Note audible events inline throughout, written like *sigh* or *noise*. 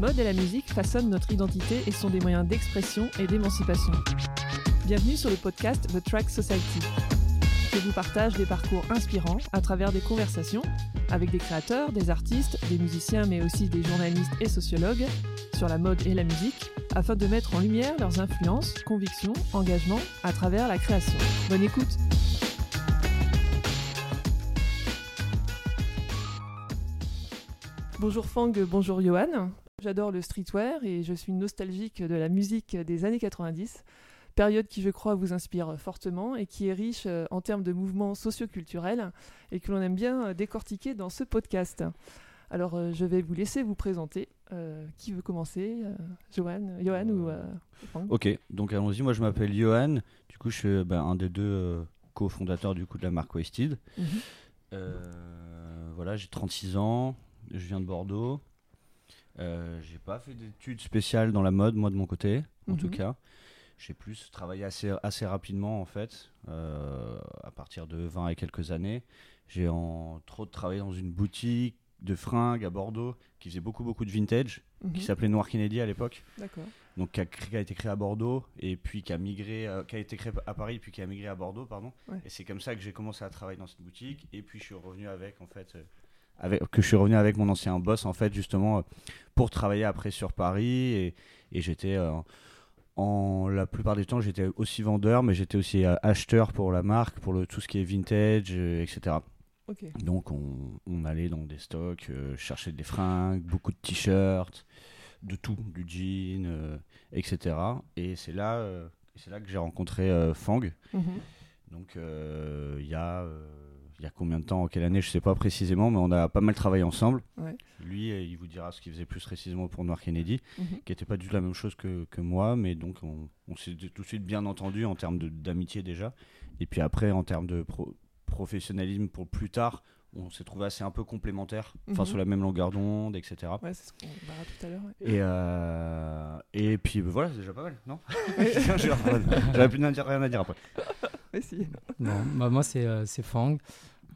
mode et la musique façonnent notre identité et sont des moyens d'expression et d'émancipation. Bienvenue sur le podcast The Track Society. Je vous partage des parcours inspirants à travers des conversations avec des créateurs, des artistes, des musiciens mais aussi des journalistes et sociologues sur la mode et la musique afin de mettre en lumière leurs influences, convictions, engagements à travers la création. Bonne écoute Bonjour Fang, bonjour Johan. J'adore le streetwear et je suis nostalgique de la musique des années 90, période qui je crois vous inspire fortement et qui est riche euh, en termes de mouvements socioculturels et que l'on aime bien euh, décortiquer dans ce podcast. Alors euh, je vais vous laisser vous présenter. qui veut commencer Johan, Johan ou Fang Ok, donc allons-y. Moi je m'appelle Johan. Du coup je suis bah, un des deux cofondateurs du coup de la marque Wasted. Mhm. voilà, j'ai 36 ans je viens de Bordeaux. Euh, j'ai pas fait d'études spéciales dans la mode, moi de mon côté, en tout mhm. cas. J'ai plus travaillé assez, assez rapidement, en fait, euh, à partir de 20 et quelques années. J'ai trop travaillé dans une boutique de fringues à Bordeaux qui faisait beaucoup, beaucoup de vintage, qui mhm. s'appelait Noir Kennedy à l'époque. D'accord. Donc, qui a, été créé à Bordeaux et puis qui a migré, euh, qui a été créé à Paris puis qui a migré à Bordeaux, pardon. Et c'est comme ça que j'ai commencé à travailler dans cette boutique. Et puis, je suis revenu avec, en fait, que je suis revenu avec mon ancien boss en fait justement euh, pour travailler après sur Paris. Et, j'étais euh, en la plupart du temps j'étais aussi vendeur mais j'étais aussi euh, acheteur pour la marque pour le, tout ce qui est vintage etc donc on, allait dans des stocks chercher des fringues beaucoup de t-shirts de tout du jean etc et c'est là c'est là que j'ai rencontré Fang. Mhm. donc il y a il y a combien de temps, en quelle année, je sais pas précisément, mais on a pas mal travaillé ensemble. Lui, euh, il vous dira ce qu'il faisait plus précisément pour Noir Kennedy, mhm. qui n'était pas du tout la même chose que, que moi, mais donc on, s'est tout de suite bien entendu en termes d'amitié déjà. Et puis après, en termes de professionnalisme pour plus tard, on s'est trouvé assez un peu complémentaires, enfin mhm. sur la même longueur d'onde, etc. Ouais, c'est ce qu'on verra tout à l'heure. Et, euh, et puis bah, voilà, c'est déjà pas mal, non? *laughs* *laughs* J'avais plus rien à dire après. *laughs* bah, moi, c'est euh, Fang.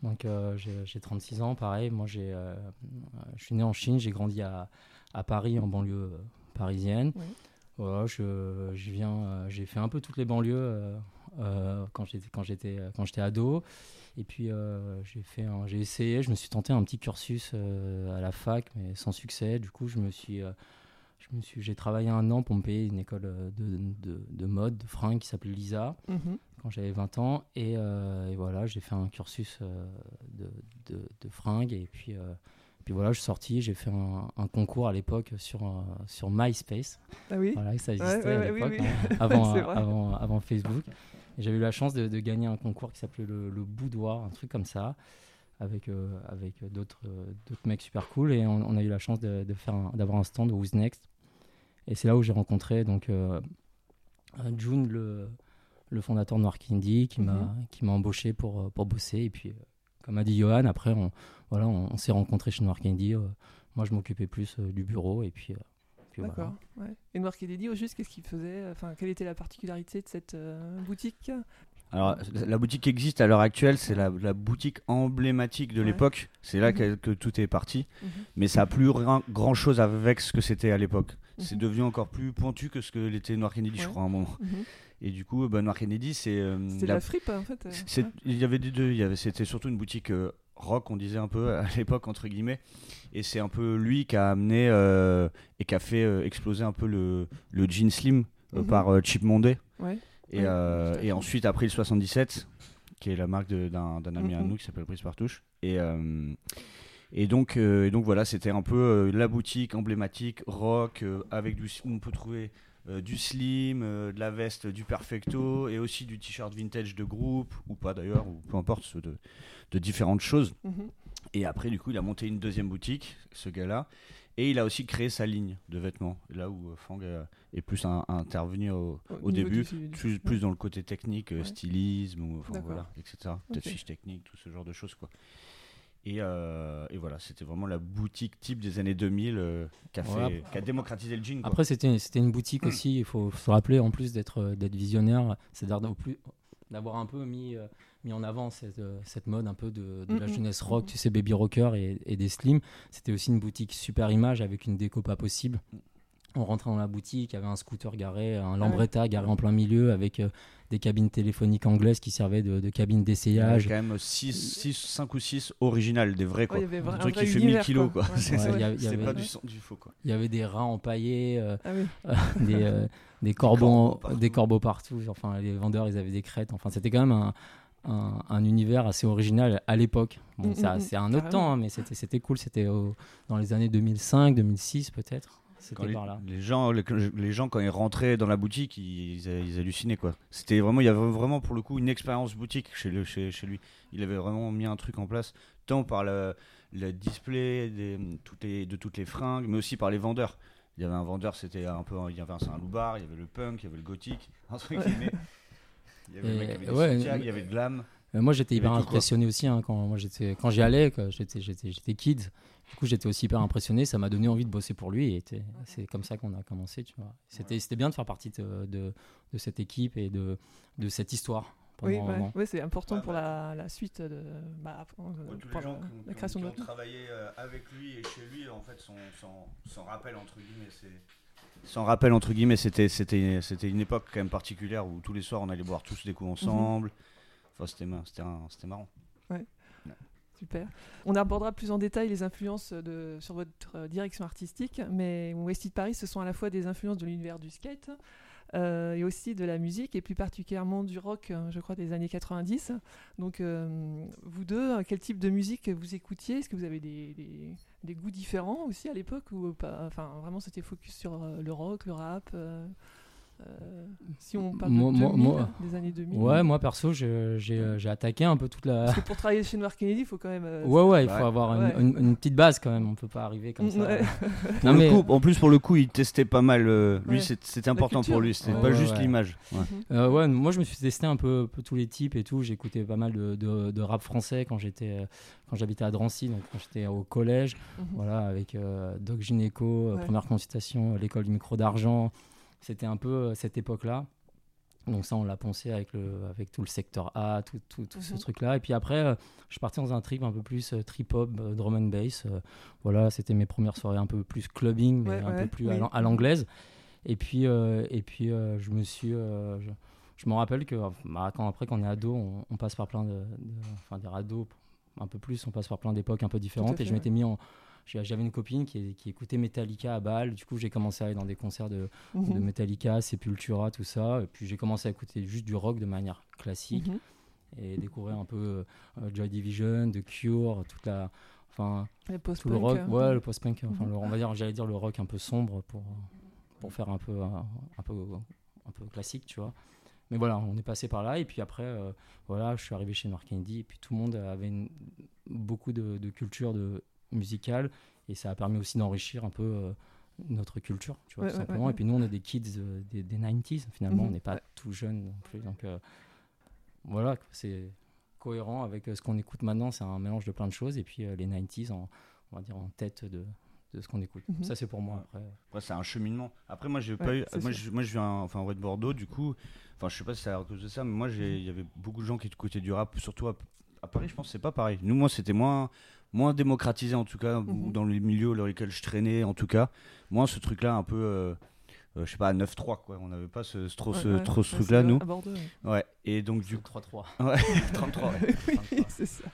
Donc euh, j'ai 36 ans, pareil. Moi, j'ai, euh, je suis né en Chine, j'ai grandi à, à, Paris, en banlieue euh, parisienne. Voilà, je, je viens, j'ai fait un peu toutes les banlieues quand j'étais quand j'étais quand j'étais ado. Et puis j'ai fait, j'ai essayé, je me suis tenté un petit cursus à la fac, mais sans succès. Du coup, je me suis je me suis, j'ai travaillé un an pour me payer une école de, de, de mode, de fringues qui s'appelait Lisa. Mhm quand j'avais 20 ans. Euh, et, voilà, j'ai fait un cursus euh, de, de, fringues. Et puis, euh, puis voilà, je suis sorti. J'ai fait un, concours à l'époque sur, sur MySpace. Ah oui Voilà, ça existait à l'époque, hein, *laughs* avant, avant, avant, Facebook. J'ai eu la chance de, gagner un concours qui s'appelait le, Boudoir, un truc comme ça, avec, avec d'autres mecs super cool. Et on, a eu la chance de, faire d'avoir un stand au Who's Next. Et c'est là où j'ai rencontré donc, June, le, le fondateur de Noir Candy, qui m'a mhm. qui m'a embauché pour, euh, pour bosser. Et puis, euh, comme a dit Johan, après, on, voilà, on, s'est rencontrés chez Noir Candy. Euh, moi, je m'occupais plus du bureau. Et puis. D'accord. Et Noir Candy, au juste, qu'est-ce qu'il faisait Enfin, quelle était la particularité de cette boutique? Alors, la boutique existe à l'heure actuelle, c'est la, boutique emblématique de l'époque. C'est là mhm. que, tout est parti. Mhm. Mais ça n'a plus grand chose avec ce que c'était à l'époque. C'est devenu encore plus pointu que ce que l'était Noir Kennedy, je crois, à un moment. Et du coup, bah, Noir Kennedy, c'est. Euh, c'était la... fripe, en fait. Euh, il y avait des deux. C'était surtout une boutique euh, rock, on disait un peu à *laughs* l'époque, entre guillemets. Et c'est un peu lui qui a amené et qui a fait exploser un peu le, le jean slim mhm. par Chip Monday. Ouais. Et, et ensuite, après le 77, qui est la marque d'un ami à mhm. nous qui s'appelle Brice Partouche. Et. Et donc, et donc voilà, c'était un peu la boutique emblématique rock avec du, où on peut trouver euh, du slim, euh, de la veste du perfecto et aussi du t-shirt vintage de groupe ou pas d'ailleurs, ou peu importe, de, de différentes choses. Mhm. Et après, du coup, il a monté une deuxième boutique, ce gars-là, et il a aussi créé sa ligne de vêtements, là où euh, Fang est plus intervenu au, début, plus, dans le côté technique, stylisme, ou, voilà, etc. Peut-être fiche technique, tout ce genre de choses. quoi. Euh, et, voilà, c'était vraiment la boutique type des années 2000 euh, qui, a démocratisé le jean. Après, c'était une boutique aussi, il faut se rappeler en plus d'être euh, visionnaire, c'est-à-dire au plus, d'avoir un peu mis, mis en avant cette, cette mode un peu de, de la jeunesse rock, tu sais, baby rocker et, et des slim. C'était aussi une boutique super image avec une déco pas possible. On rentrait dans la boutique, il y avait un scooter garé, un Lambretta garé en plein milieu avec des cabines téléphoniques anglaises qui servaient de, de cabines d'essayage. Il y avait quand même 6, 5 ou 6 originales, des vrais quoi. *laughs* Ouais, il y avait un truc qui fait 1000 kilos quoi. c'est pas du, du, faux quoi. Il y avait des rats empaillés, euh, ah oui. *laughs* des, euh, des, corbeaux, des corbeaux partout. Enfin, les vendeurs ils avaient des crêtes. Enfin, c'était quand même un, un, un, univers assez original à l'époque. Bon, mm, mm, c'est un autre temps, hein, mais c'était cool. C'était dans les années 2005, 2006 peut-être les, gens, les, gens, quand ils rentraient dans la boutique, ils, hallucinaient quoi. C'était vraiment, il y avait vraiment pour le coup une expérience boutique chez, le, chez, lui. Il avait vraiment mis un truc en place, tant par le, display des, toutes les, de toutes les fringues, mais aussi par les vendeurs. Il y avait un vendeur, c'était un peu, il y avait un Saint-Loubar, il y avait le punk, il y avait le gothique, il y avait, il y avait le glam. Euh, moi, j'étais hyper impressionné aussi hein, quand moi j'étais quand j'y allais, j'étais j'étais kid. Du coup, j'étais aussi hyper impressionné. Ça m'a donné envie de bosser pour lui. Et c'est comme ça qu'on a commencé. Tu vois. C'était c'était bien de faire partie de, de, cette équipe et de, de cette histoire. Oui, ouais. c'est important pour la, la, suite de bah, pour la, la, création de notre. travailler euh, avec lui et chez lui, en fait, son, son, rappel entre guillemets, c'est sans rappel entre guillemets, c'était c'était c'était une époque quand même particulière où tous les soirs on allait boire tous des coups mhm. ensemble. Enfin, c'était marrant. Ouais. Super. On abordera plus en détail les influences de, sur votre direction artistique, mais Westit Paris, ce sont à la fois des influences de l'univers du skate euh, et aussi de la musique, et plus particulièrement du rock, je crois, des années 90. Donc, euh, vous deux, quel type de musique vous écoutiez? Est-ce que vous avez des, des, des, goûts différents aussi à l'époque ou pas? Enfin, vraiment, c'était focus sur euh, le rock, le rap euh, si on parle de des années 2000. Ouais, moi perso, j'ai attaqué un peu toute la. Parce que pour travailler chez Noir Kennedy, il faut quand même. Euh, *laughs* ouais, ouais, il faut avoir une, petite base quand même. On peut pas arriver comme ça. *laughs* non, mais... coup, en plus, pour le coup, il testait pas mal. Euh, lui, c'était important pour lui. C'était pas juste l'image. Mhm. Ouais. moi, je me suis testé un peu, tous les types et tout. J'écoutais pas mal de, de, rap français quand j'étais quand j'habitais à Drancy, donc quand j'étais au collège, mhm. voilà, avec Doc Gynéco, première consultation, l'école du micro d'argent. C'était un peu euh, cette époque-là. Donc ça, on l'a pensé avec, le, avec tout le secteur A, tout, tout, tout ce mhm. truc-là. Et puis après, euh, je partais dans un trip un peu plus euh, trip-hop, drum and bass. voilà, c'était mes premières soirées un peu plus clubbing, mais un peu plus à l'anglaise. Et puis, et puis je me suis... je, je me rappelle que bah, quand, après, quand on est ado, on, passe par plein de... Enfin, des ados, un peu plus, on passe par plein d'époques un peu différentes. et je m'étais mis en j'avais une copine qui, qui, écoutait Metallica à Bâle. Du coup, j'ai commencé à aller dans des concerts de, mhm. de, Metallica, Sepultura, tout ça. Et puis, j'ai commencé à écouter juste du rock de manière classique mhm. et découvrir un peu euh, Joy Division, The Cure, toute la. Enfin, tout le rock. Ouais, le post-punk. Enfin, mhm. on va dire, j'allais dire le rock un peu sombre pour, pour faire un peu, un, peu, un peu classique, tu vois. Mais voilà, on est passé par là. Et puis après, euh, voilà, je suis arrivé chez Noir Kennedy. Et puis tout le monde avait beaucoup de, de culture de musicale et ça a permis aussi d'enrichir un peu euh, notre culture, tu vois, tout simplement. et puis nous, on est des kids euh, des, 90s, finalement, mhm. on n'est pas tout jeunes non plus. Donc euh, voilà, c'est cohérent avec ce qu'on écoute maintenant, c'est un mélange de plein de choses. Et puis les 90s, en, on va dire, en tête de, de ce qu'on écoute. Mhm. Ça, c'est pour moi. Après, après c'est un cheminement. Après, moi, j'ai pas eu. Moi je, moi, je viens enfin, en vrai de Bordeaux, du coup. Enfin, je sais pas si c'est à cause de ça, mais moi, il y avait beaucoup de gens qui écoutaient du rap, surtout à, à Paris, je pense c'est pas pareil. Nous, moi, c'était moins moins démocratisé en tout cas, mhm. dans les milieux dans lesquels je traînais en tout cas. Moins ce truc-là un peu, euh, euh, je sais pas, 9-3 quoi. On n'avait pas ce, trop, ce, trop ce truc-là nous. ouais. Et donc du 3-3. *laughs* Ouais, 33. *laughs* oui, c'est ça.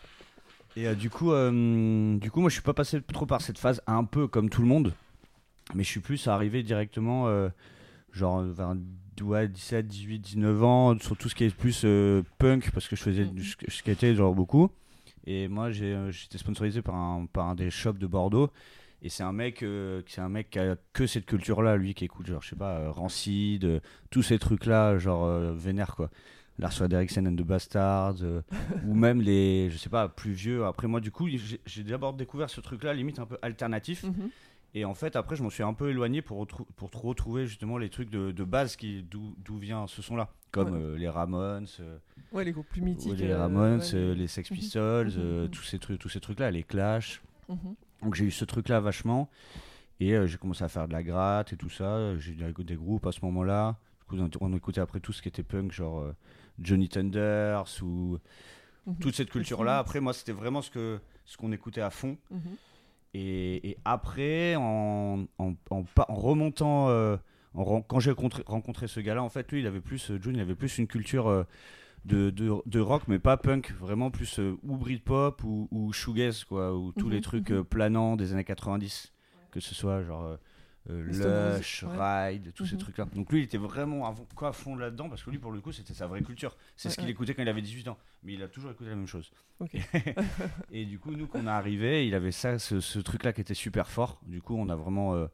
Et euh, du coup, du coup, moi je suis pas passé trop par cette phase un peu comme tout le monde, mais je suis plus arrivé directement genre vers 17, 18, 19 ans sur tout ce qui est plus punk parce que je faisais du skater genre beaucoup. Et moi, euh, j'étais sponsorisé par un, des shops de Bordeaux. Et c'est un mec, euh, c'est un mec qui a que cette culture-là, lui, qui écoute, genre, je sais pas, euh, Rancid, tous ces trucs-là, genre, vénère, quoi. Lars Derrickson and the Bastards, ou même les, je sais pas, plus vieux. Après, moi, du coup, j'ai d'abord découvert ce truc-là, limite un peu alternatif. Mhm. Et en fait, après, je m'en suis un peu éloigné pour, pour retrouver justement les trucs de, de base d'où vient ce son-là, comme euh, les Ramones. Euh, ouais, les groupes plus mythiques. les euh, Ramones, les... Sex mhm. Pistols, mhm, mhm. tous ces trucs, tous ces trucs-là, les Clash. Donc j'ai eu ce truc-là vachement. Et j'ai commencé à faire de la gratte et tout ça. J'ai eu des groupes à ce moment-là. Du coup, on écoutait après tout ce qui était punk, genre Johnny Thunders ou mhm. toute cette culture-là. Après, moi, c'était vraiment ce que ce qu'on écoutait à fond. Mhm. Et, après, en, en, en, remontant, euh, quand j'ai rencontré, rencontré, ce gars-là, en fait, lui, il avait plus, John, il avait plus une culture de, de, rock, mais pas punk, vraiment plus ou Britpop ou, ou shoegaze, quoi, ou tous les mhm, trucs planants des années 90, que ce soit genre euh, Lush, Ride, tous ces mhm. trucs-là. Donc lui, il était vraiment à, fond là-dedans, parce que lui, pour le coup, c'était sa vraie culture. C'est ce qu'il écoutait quand il avait 18 ans. Mais il a toujours écouté la même chose. *laughs* et du coup, nous, quand on est arrivé, il avait ça, ce, truc-là qui était super fort. Du coup, on a vraiment euh,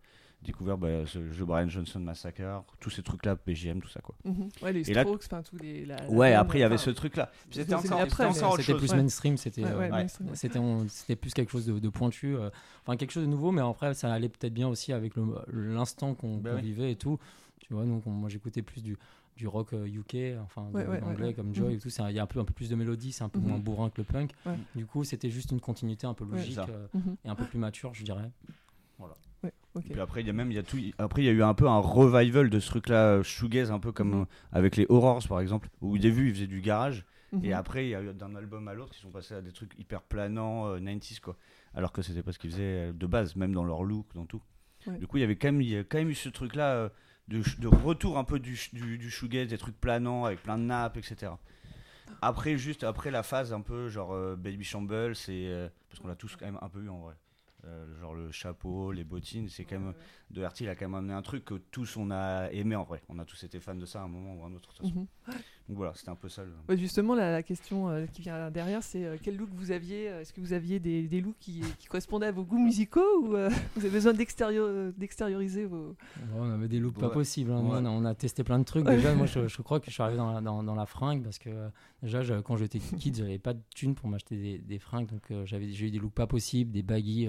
découvert bah, ce jeu Brian Johnson Massacre, tous ces trucs-là, PGM, tout ça quoi. Mhm. Ouais, les Strokes, enfin tous les. ouais, après il y avait ce truc-là. C'était encore, C'était plus mainstream, c'était c'était plus quelque chose de, pointu, euh, enfin quelque chose de nouveau, mais après ça allait peut-être bien aussi avec l'instant qu'on bah vivait et tout. Tu vois, donc moi j'écoutais plus du du rock UK, euh, enfin anglais comme Joy mhm. et tout. Il y a un peu, un peu plus de mélodie, c'est un peu mhm. moins bourrin que le punk. Du coup, c'était juste une continuité un peu logique euh, et un peu plus mature, je dirais. Voilà. Et puis après, il y a même, il y a tout. Après, il y a eu un peu un revival de ce truc-là, shoegaze, un peu comme mhm. avec les Horrors, par exemple, où au début, ils faisaient du garage. Et mhm. après, il y a eu d'un album à l'autre, ils sont passés à des trucs hyper planants, 90s, euh, quoi. Alors que c'était pas ce qu'ils faisaient euh, de base, même dans leur look, dans tout. Du coup, il y avait quand même, il y a quand même eu ce truc-là euh, de, de, retour un peu du, du, du, shoegaze, des trucs planants avec plein de nappes, etc. Après, juste après la phase un peu genre Baby Shamble, c'est. parce qu'on l'a tous quand même un peu eu en vrai. Euh, genre le chapeau, les bottines, c'est quand même de Doherty, il a quand même amené un truc que tous on a aimé en vrai. On a tous été fans de ça à un moment ou à un autre. Mhm. Donc voilà, c'était un peu ça. justement, la, question euh, qui vient derrière, c'est euh, quel look vous aviez Est-ce que vous aviez des, des looks qui, correspondaient à vos goûts musicaux ou *laughs* vous avez besoin d'extérioriser vos. on avait des looks pas possibles. Hein. On, a, testé plein de trucs. Déjà, moi, *laughs* je, crois que je suis arrivé dans la, dans, la fringue parce que déjà, quand j'étais kid, j'avais pas de thunes pour m'acheter des, des, fringues. Donc j'avais j'ai eu des looks pas possibles, des baggy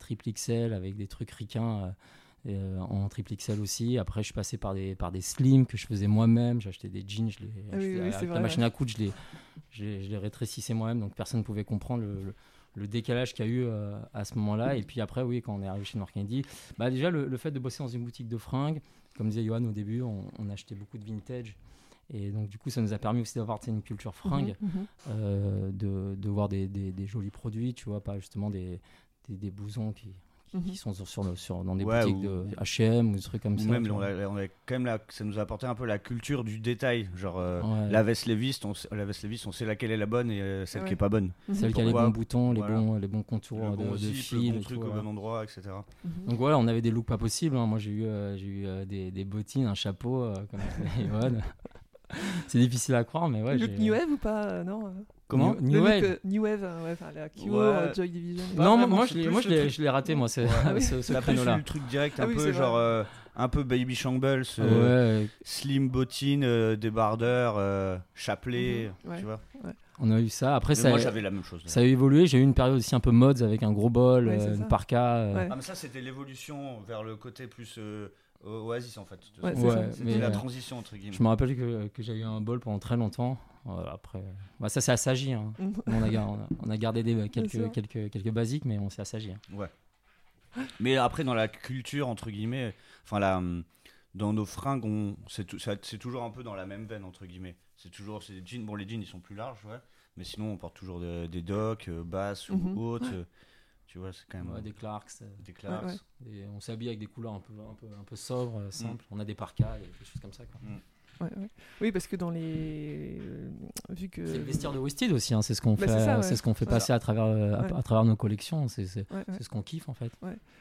triple XL avec des trucs ricains. Euh, en triple XL aussi. Après, je suis passé par des, par des slims que je faisais moi-même. Acheté des jeans, je les, ah avec la machine à coudre, je les, je les, rétrécissais moi-même, donc personne ne pouvait comprendre le, le, décalage qu'il y a eu euh, à ce moment-là. Et puis après, oui, quand on est arrivé chez Mark bah déjà le, fait de bosser dans une boutique de fringues, comme disait Johan au début, on, achetait beaucoup de vintage. Et donc, du coup, ça nous a permis aussi d'avoir une culture fringue, mhm, mhm. Euh, de, de, voir des, des, des, jolis produits, tu vois, pas justement des, des, des blousons qui, qui, mhm. sont sur, sur, dans des boutiques de H&M ou des trucs comme ça. Même, on a, on a, quand même la, ça nous a apporté un peu la culture du détail. Genre, euh, la veste Levis, on, la veste Levis, on sait laquelle est la bonne et euh, celle qui est pas bonne. Celle qui a les bons boutons, les, bons, les bons contours de, de fil. Le truc au bon endroit, etc. Mhm. Donc voilà, on avait des looks pas possibles. Hein. Moi, j'ai eu, euh, j'ai eu des, des, bottines, un chapeau, comme *laughs* C'est difficile à croire, mais ouais. Look New Wave ou pas Non Comment New, Wave New Wave, ouais, la QO, Joy Division. Non, moi, je l'ai raté, moi, ce, ah *laughs* ce, ce créneau-là. le truc direct, ah un peu genre. Euh, un peu Baby Shambles, euh, Slim Bottine, euh, débardeur, euh, chapelet, mhm. tu vois. On a eu ça. Après, ça, moi, j'avais la même chose. Ça a évolué. J'ai eu une période aussi un peu mods avec un gros bol, une parka. Ah, mais ça, c'était l'évolution vers le côté plus Oasis en fait. Ouais, C'était la transition entre guillemets. Je me rappelle que, que j'ai eu un bol pendant très longtemps. après, bah, ça c'est assagi. Hein. on, a, on, a, gardé des, quelques, quelques, quelques basiques, mais on s'est assagi. Hein. Ouais. Mais après, dans la culture, entre guillemets, enfin, la, dans nos fringues, c'est toujours un peu dans la même veine, entre guillemets. C'est toujours, des jeans, bon, les jeans, ils sont plus larges, ouais, mais sinon, on porte toujours des docks, euh, basses ou mhm. hautes. Tu vois, c'est quand même. des Clarks. Euh, des Clarks. Et on s'habille avec des couleurs un peu, un peu, un peu sobres, euh, simples. Mm. On a des parkas et des choses comme ça. Quoi. Oui, parce que dans les. Euh, vu que... C'est le vestiaire de Wested aussi, hein, c'est ce qu'on bah, fait, c'est ce qu'on fait passer à travers, euh, à, travers nos collections, c'est ce qu'on kiffe en fait.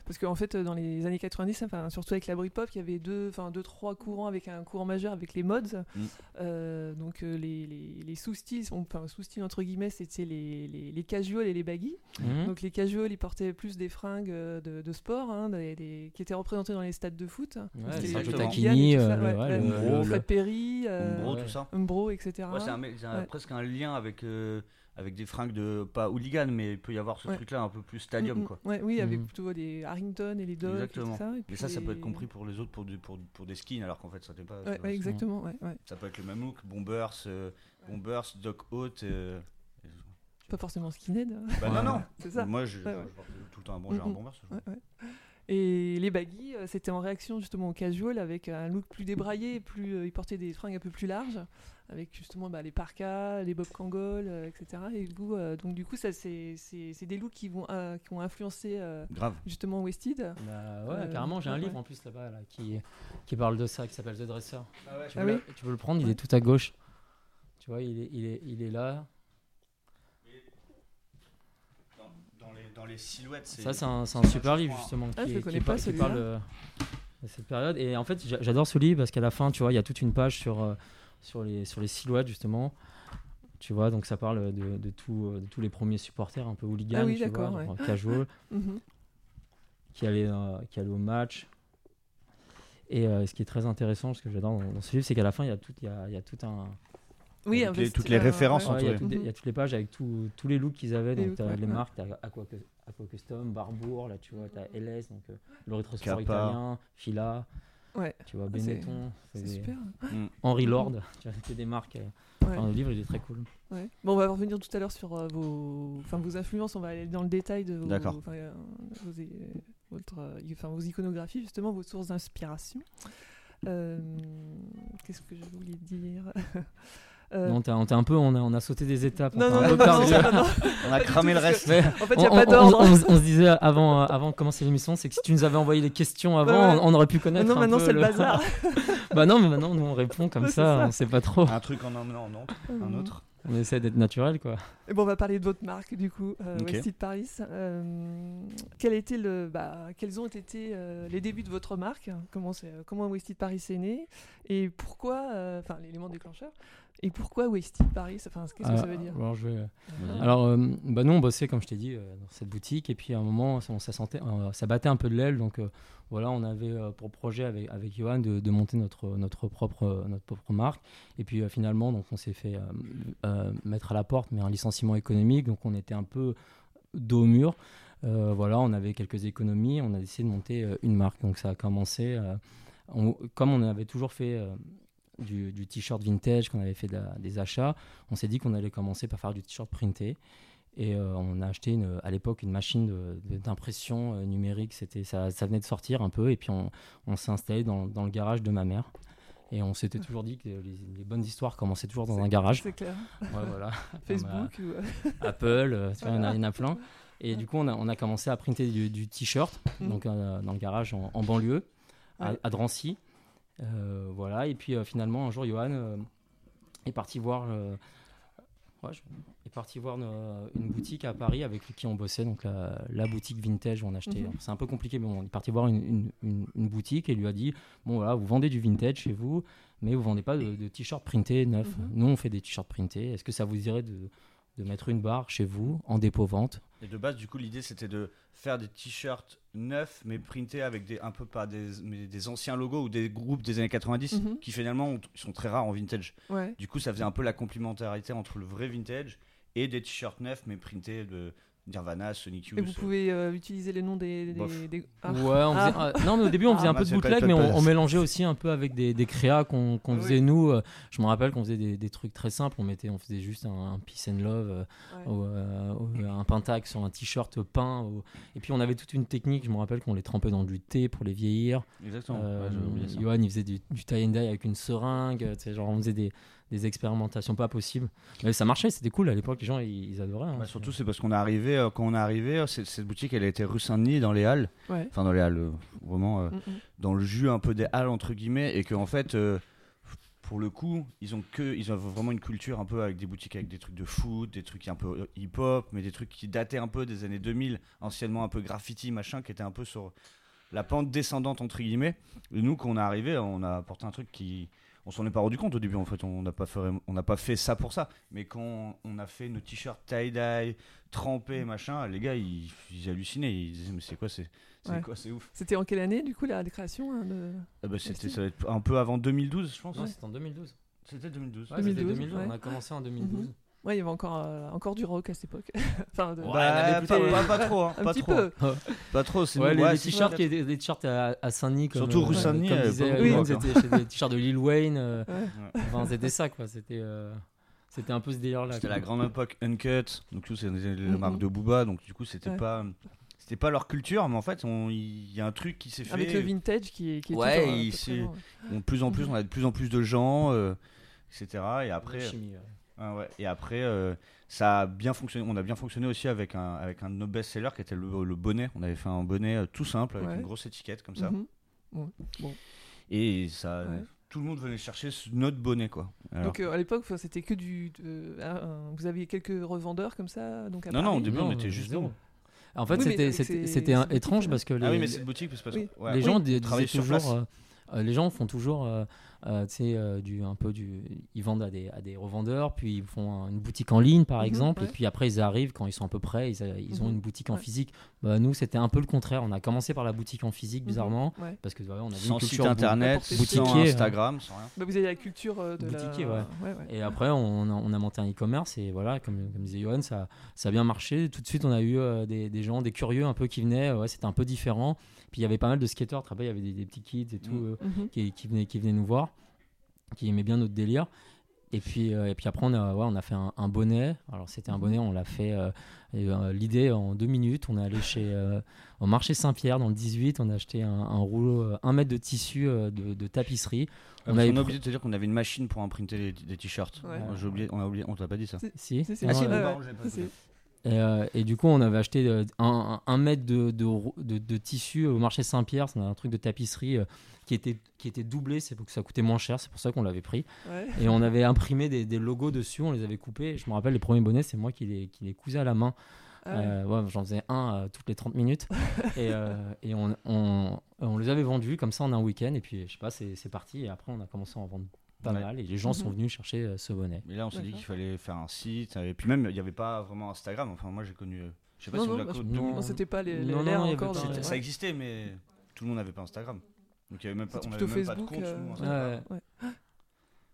Parce qu'en fait, dans les années 90, enfin, surtout avec la Britpop, il y avait deux, enfin, deux, trois courants avec un courant majeur avec les mods. Mm. Euh, donc les, les, les sous-styles, enfin, sous-styles entre guillemets, c'était les, les, les casuals et les baggy. Mm. Donc les casuals, ils portaient plus des fringues de, de sport, hein, des, qui étaient représentés dans les stades de foot. Ouais, les Taquini, le, Fred Perry euh, Umbro, tout ça. Umbro, etc. Ouais, c'est presque un lien avec euh, avec des fringues de pas hooligan mais il peut y avoir ce truc là un peu plus stadium mm, mm. quoi. Ouais, oui avec mm. plutôt des Harrington et les Dogs exactement. et, ça, mais ça ça peut être compris pour les autres pour, pour, pour des skins alors qu'en fait ça n'est pas ouais, exactement ouais, ça peut être le même look bombers euh, bombers doc haut euh, pas forcément skinhead bah non non. *laughs* C'est ça. Moi je, porte tout le temps un bon, j'ai un bombers Et les baggy, c'était en réaction justement au casual avec un look plus débraillé, plus, ils portaient des fringues un peu plus larges avec justement bah, les parkas, les bob kangol, euh, etc. Et vous, euh, donc du coup, ça c'est des looks qui vont euh, qui ont influencé justement Wested. Bah, ouais, carrément. J'ai un livre en plus là-bas là, qui qui parle de ça, qui s'appelle The Dresser. Ah ouais, tu, veux ah tu, veux le prendre Il est tout à gauche. Tu vois, il est il est il est là. Dans, les, silhouettes, ça c'est un, un super livre justement ah, qui, je qui, pas, qui parle de cette période. Et en fait, j'adore ce livre parce qu'à la fin, tu vois, il y a toute une page sur sur les, sur les silhouettes justement. Tu vois, donc ça parle de, de, tout, de tous les premiers supporters un peu hooligans, ah oui, tu vois, casual, *laughs* mhm. qui, allaient, euh, qui allaient au match. Et euh, ce qui est très intéressant, ce que j'adore dans, ce livre, c'est qu'à la fin, il y a tout, il y a, il y a tout un. Oui, toutes, les, toutes les références ouais, il, y a toutes les pages avec tous les looks qu'ils avaient. donc, les marques, tu as Aqua, Aqua, Custom, Barbour, là, tu vois, tu as LS, donc euh, le rétrosport italien, Fila. Ouais. Tu vois, Benetton. C'est super. Mm. Henry Lord, tu vois, des marques. Euh, le livre, il est très cool. Ouais. Bon, on va revenir tout à l'heure sur euh, vos... Enfin, vos influences. On va aller dans le détail de vos, enfin, euh, vos, votre, enfin, vos iconographies, justement, vos sources d'inspiration. Qu'est-ce que je voulais dire? *laughs* euh... on, a, un peu, on a, on a sauté des étapes. Non, non, non, on a cramé le reste. en fait, il n'y a pas d'ordre. On, se disait avant, euh, avant de commencer l'émission, c'est que si tu nous avais envoyé les questions avant, on, aurait pu connaître. Non, maintenant c'est le bazar. *laughs* bah non, mais maintenant nous on répond comme ça, on sait pas trop. Un truc en emmenant un autre. On essaie d'être naturel, quoi. Et bon, on va parler de votre marque, du coup, euh, Paris. Euh, quel était le, bah, quels ont été euh, les débuts de votre marque? Comment, comment Westit Paris est né? Et pourquoi, euh, enfin, l'élément déclencheur et pourquoi Wasted Paris? Enfin, qu'est-ce que ça veut dire? Alors, je... alors euh, bah nous, on bossait, comme je t'ai dit, euh, dans cette boutique. Et puis, à un moment, ça, ça, sentait, euh, ça battait un peu de l'aile. Donc, voilà, on avait pour projet avec, avec Johan de, de, monter notre, notre, propre, notre propre marque. Et puis, finalement, donc, on s'est fait mettre à la porte, mais un licenciement économique. Donc, on était un peu dos au mur. voilà, on avait quelques économies. On a décidé de monter une marque. Donc, ça a commencé. comme on avait toujours fait du, t-shirt vintage, qu'on avait fait des achats, on s'est dit qu'on allait commencer par faire du t-shirt printé. Et euh, on a acheté une, à l'époque une machine d'impression euh, numérique. C'était, ça, ça, venait de sortir un peu. Et puis on, on s'est installé dans, dans, le garage de ma mère. Et on s'était toujours dit que les, bonnes histoires commençaient toujours dans un garage. C'est clair. voilà. *laughs* Facebook. Apple, euh, il y, en a plein. Et du coup, on a, on a commencé à printer du, t-shirt mmh. donc dans le garage en, banlieue, à, Drancy. Euh, voilà, et puis euh, finalement, un jour, Johan euh, est parti voir est parti voir une, boutique à Paris avec qui on bossait, donc la, boutique vintage où on achetait. Mhm. C'est un peu compliqué, mais on est parti voir une, boutique et lui a dit Bon, voilà, vous vendez du vintage chez vous, mais vous vendez pas de, t-shirts printés neufs. Mhm. Nous, on fait des t-shirts printés. Est-ce que ça vous dirait de, de mettre une barre chez vous en dépôt-vente. Et de base, du coup, l'idée c'était de faire des t-shirts neufs, mais printés avec des, un peu pas des, des anciens logos ou des groupes des années 90 mhm. qui finalement sont très rares en vintage. Du coup, ça faisait un peu la complémentarité entre le vrai vintage et des t-shirts neufs, mais printés de, Nirvana, Sonic Youth. Et vous pouvez euh, utiliser les noms des. des, ah. Ouais, on faisait, ah. non, mais au début on faisait un peu de bootleg, mais on, mélangeait aussi un peu avec des, des créas qu'on faisait nous. Euh, je me rappelle qu'on faisait des, trucs très simples. On mettait, on faisait juste un, peace and love, euh, un pentacle sur un t-shirt peint. Et puis on avait toute une technique. Je me rappelle qu'on les trempait dans du thé pour les vieillir. Exactement. Johan, il faisait du, du tie and dye avec une seringue. Genre on faisait des des expérimentations pas possibles. Mais ça marchait, c'était cool à l'époque, les gens ils, adoraient. Hein. Bah, surtout c'est parce qu'on est arrivé, euh, quand on est arrivé, euh, cette, boutique elle a été rue Saint-Denis dans les halles, enfin dans les halles, euh, vraiment mm, mm. dans le jus un peu des halles entre guillemets, et qu'en en fait pour le coup, ils ont que, ils ont vraiment une culture un peu avec des boutiques avec des trucs de foot, des trucs un peu hip-hop, mais des trucs qui dataient un peu des années 2000, anciennement un peu graffiti machin, qui était un peu sur la pente descendante entre guillemets. Et nous, quand on est arrivé, on a apporté un truc qui, on s'en est pas rendu compte au début en fait. On n'a pas fait on n'a pas fait ça pour ça. Mais quand on a fait nos t-shirts tie dye trempés machin les gars ils, hallucinaient. Ils disaient mais c'est quoi c'est quoi c'est ouf. C'était en quelle année du coup la création hein, de ah bah, c'était ça va être un peu avant 2012 je pense. Ouais, c'était en 2012 c'était 2012 2012, on a commencé en 2012 Ouais, il y avait encore, euh, encore du rock à cette époque. *laughs* enfin, de... bah, pas, pas, trop. Hein, un pas petit trop. peu. pas trop. Ouais, les, les t-shirts qui des, des t-shirts à, à Saint-Denis. Surtout rue Saint-Denis. Comme disait, oui, c'était des t-shirts de Lil Wayne. Euh, enfin, c'était ça, quoi. C'était. Euh, c'était un peu ce délire là. C'était la grande époque Uncut, donc c'est la marque de Booba, donc du coup c'était pas c'était pas leur culture, mais en fait, il y a un truc qui s'est fait. Avec le vintage qui est. Qui est ouais, de plus en plus, on a de plus en plus de gens, euh, etc. Et après. Ah ouais. Et après, euh, ça a bien fonctionné. On a bien fonctionné aussi avec un, avec un de nos best-sellers qui était le, bonnet. On avait fait un bonnet euh, tout simple avec une grosse étiquette comme ça. Mhm. bon. Et ça, tout le monde venait chercher notre bonnet quoi. donc à l'époque, c'était que du. vous aviez quelques revendeurs comme ça donc Non, non, au début on était juste en fait, c'était étrange parce que les, ah oui, mais cette boutique, parce que les gens disaient toujours, euh, euh, les gens font toujours euh, euh, euh, du, un peu du, ils vendent à des, à des revendeurs, puis ils font une boutique en ligne par mhm, exemple, et puis après ils arrivent quand ils sont à peu près, ils, ils ont mhm. une boutique en physique. Bah, nous c'était un peu le contraire, on a commencé par la boutique en physique mhm, bizarrement, parce que on a sans site internet, sans Instagram, sans rien. Bah, vous avez la culture euh, de boutiquier, la... Et après on a, on a monté un e-commerce et voilà, comme, comme disait Johan, ça, ça a bien marché. Tout de suite on a eu des, des, gens, des curieux un peu qui venaient, ouais, c'était un peu différent. Puis il y avait pas mal de skateurs, il y avait des, petits kids et tout mm. qui, qui, venaient, qui venaient nous voir qui aimait bien notre délire. Et puis, euh, et puis après, on a, ouais, on a fait un, bonnet. Alors, c'était un mhm. bonnet, on l'a fait. Euh, euh, l'idée, en deux minutes, on est allé chez, au marché Saint-Pierre, dans le 18. On a acheté un, rouleau, un mètre de tissu de, tapisserie. on, a oublié de te dire qu'on avait une machine pour imprinter des t-shirts. J'ai oublié, on a oublié, on t'a pas dit ça. Si, et, du coup, on avait acheté un, un mètre de, de, de, tissu au marché Saint-Pierre. C'est un truc de tapisserie qui était, qui était doublé, c'est pour que ça coûtait moins cher, c'est pour ça qu'on l'avait pris. Et on avait imprimé des, des, logos dessus, on les avait coupés. Je me rappelle, les premiers bonnets, c'est moi qui les, qui les cousais à la main. Ah euh, J'en faisais un euh, toutes les 30 minutes. *laughs* et, euh, et on, on, on, les avait vendus comme ça en un week-end. Et puis, je sais pas, c'est parti. Et après, on a commencé à en vendre pas mal. Et les gens sont mhm. venus chercher ce bonnet. Mais là, on s'est dit qu'il fallait faire un site. Et puis même, il n'y avait pas vraiment Instagram. Enfin, moi, j'ai connu. Je sais pas si vous l'avez Non, c'était pas les, les non, encore. Ça existait, mais tout le monde n'avait pas Instagram. Donc il y avait même pas, on avait même pas de compte. Euh... ouais.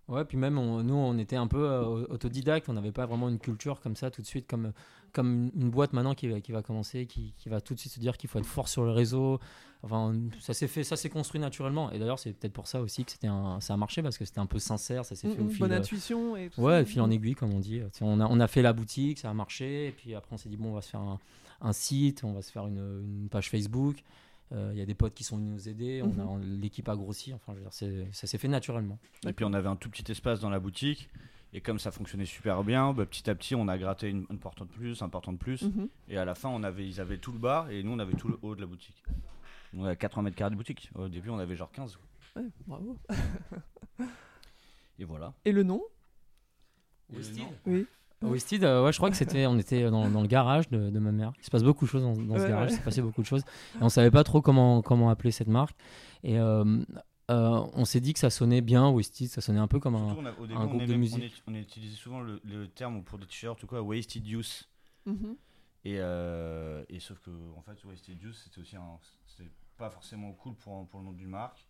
ouais. puis même nous, on était un peu euh, autodidacte, on n'avait pas vraiment une culture comme ça tout de suite, comme, comme une boîte maintenant qui va, qui va commencer, qui, qui va tout de suite se dire qu'il faut être fort sur le réseau. Enfin, ça s'est fait, ça s'est construit naturellement. Et d'ailleurs, c'est peut-être pour ça aussi que c'était un, ça a marché parce que c'était un peu sincère, ça s'est fait au fil. Bonne intuition et tout Ouais, fil en aiguille, comme on dit. On a, on a fait la boutique, ça a marché, et puis après on s'est dit bon, on va se faire un, un site, on va se faire une, une page Facebook. Euh, il y a des potes qui sont venus nous aider. On a mhm. l'équipe a grossi. Enfin, ça s'est fait naturellement. Et puis on avait un tout petit espace dans la boutique. Et comme ça fonctionnait super bien, bah, petit à petit, on a gratté une, porte de plus, un portant de plus. Mhm. Et à la fin, on avait, ils avaient tout le bas et nous, on avait tout le haut de la boutique. On avait 80 mètres carrés de boutique. Au début, on avait genre 15. Ouais, bravo. *laughs* et voilà. Et le nom? Oui. Wasted, euh, ouais, je crois que c'était, on était dans, dans, le garage de, de, ma mère. Il se passe beaucoup de choses dans, dans ce garage, il s'est passé beaucoup de choses. Et on savait pas trop comment, comment appeler cette marque. Et euh, euh, on s'est dit que ça sonnait bien, Wasted, ça sonnait un peu comme un, un groupe de musique. On, utilisait souvent le, le, terme pour des t-shirts ou quoi, Wasted Use. Mm-hmm. et, et, sauf que, en fait, Wasted Use, c'était aussi un, c'était pas forcément cool pour, pour le nom d'une marque.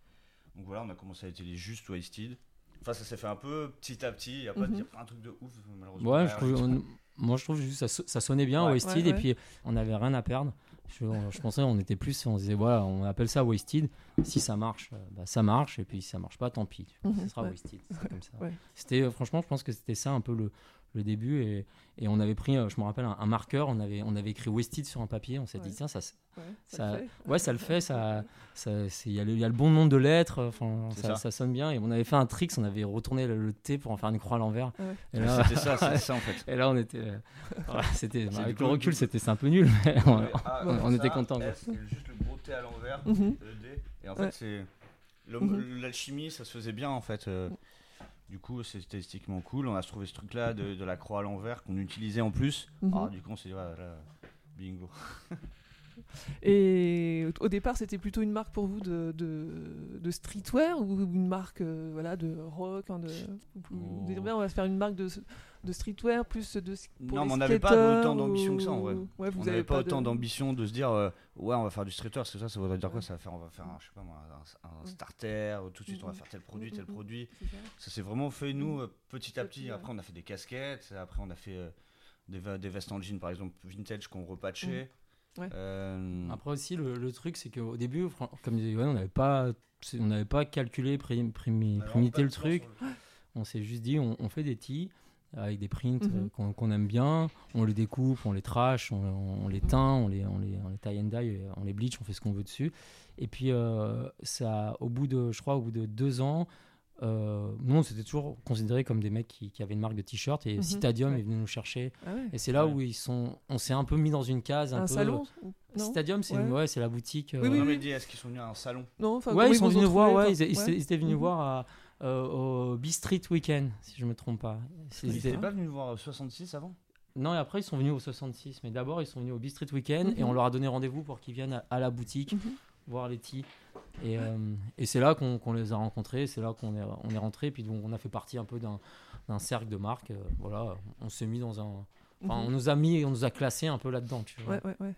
Donc voilà, on a commencé à utiliser juste Wasted. Enfin, ça s'est fait un peu petit à petit. Il n'y a pas de dire un truc de ouf, malheureusement. Ouais, je trouve, moi je trouve juste ça, ça sonnait bien, Wasted, et puis on n'avait rien à perdre. Je, je, pensais on était plus, on disait voilà, on appelle ça Wasted. Si ça marche, euh, bah, ça marche, et puis si ça marche pas, tant pis. Mhm. sera Wasted. *laughs* C'était, euh, franchement, je pense que c'était ça un peu le, le début et, et, on avait pris, euh, je me rappelle, un, marqueur, on avait, on avait écrit Wasted sur un papier, on s'est dit tiens ça, ouais, ça, le ouais, ça le fait, ça, *laughs* il y, y, a le bon nombre de lettres, enfin ça, ça. sonne bien et on avait fait un trick, on avait retourné le, T pour en faire une croix à l'envers. C'était ça, c'était ça en *laughs* fait. Et là on était, euh, *laughs* c'était, avec le recul c'était un peu nul, mais on, ah, était content. Juste le gros T à l'envers, mhm. le D, et en fait c'est mhm. l'alchimie, ça se faisait bien en fait. Euh, du coup, c'est esthétiquement cool. On a trouvé ce truc-là de, la croix à l'envers qu'on utilisait en plus. Mhm. Ah, du coup, on s'est dit, voilà, bingo. *laughs* Et au départ, c'était plutôt une marque pour vous de, de, streetwear ou une marque euh, voilà, de rock hein, de, oh. On va faire une marque de, de streetwear plus de non mais on n'avait pas autant d'ambition que ça en vrai. on n'avait pas, autant d'ambition de se dire euh, ouais on va faire du streetwear c'est ça ça voudrait dire quoi? Ça va faire on va faire un, je sais pas moi un, starter tout de suite on va faire tel produit tel produit. Ça. S'est vraiment fait nous euh, petit à petit après on a fait des casquettes après on a fait des, des, vestes en jean par exemple vintage qu'on repatchait après aussi le, truc c'est qu'au début comme disait on n'avait pas on n'avait pas calculé primité le truc on s'est juste dit on, on fait des tis avec des prints mhm. euh, qu'on aime bien. On les découpe, on les trash, on, les teint, on les, on les, tie and dye, on les bleach, on fait ce qu'on veut dessus. Et puis, ça, au bout de, je crois, au bout de deux ans, euh, nous, on s'était toujours considérés comme des mecs qui, avaient une marque de t-shirt et mhm. Citadium est venu nous chercher. Ah et c'est là où ils sont, on s'est un peu mis dans une case. Un, salon Citadium, c'est ouais. c'est la boutique. Oui, oui, euh, oui. Est-ce qu'ils sont venus à un salon Non, ouais, ils sont venus voir. Ouais, ils, étaient venus mhm. voir à, euh, au B Street Weekend, si je me trompe pas. Ils n'étaient pas venus voir au 66 avant non, et après ils sont venus au 66, mais d'abord ils sont venus au B Street Weekend et mhm. on leur a donné rendez-vous pour qu'ils viennent à, la boutique voir les tea. Et, euh, et c'est là qu'on les a rencontrés, c'est là qu'on est, on est rentré, puis donc on a fait partie un peu d'un cercle de marque. Euh, voilà, on s'est mis dans un. Enfin, mhm. on nous a mis, on nous a classé un peu là-dedans. Ouais, ouais, ouais.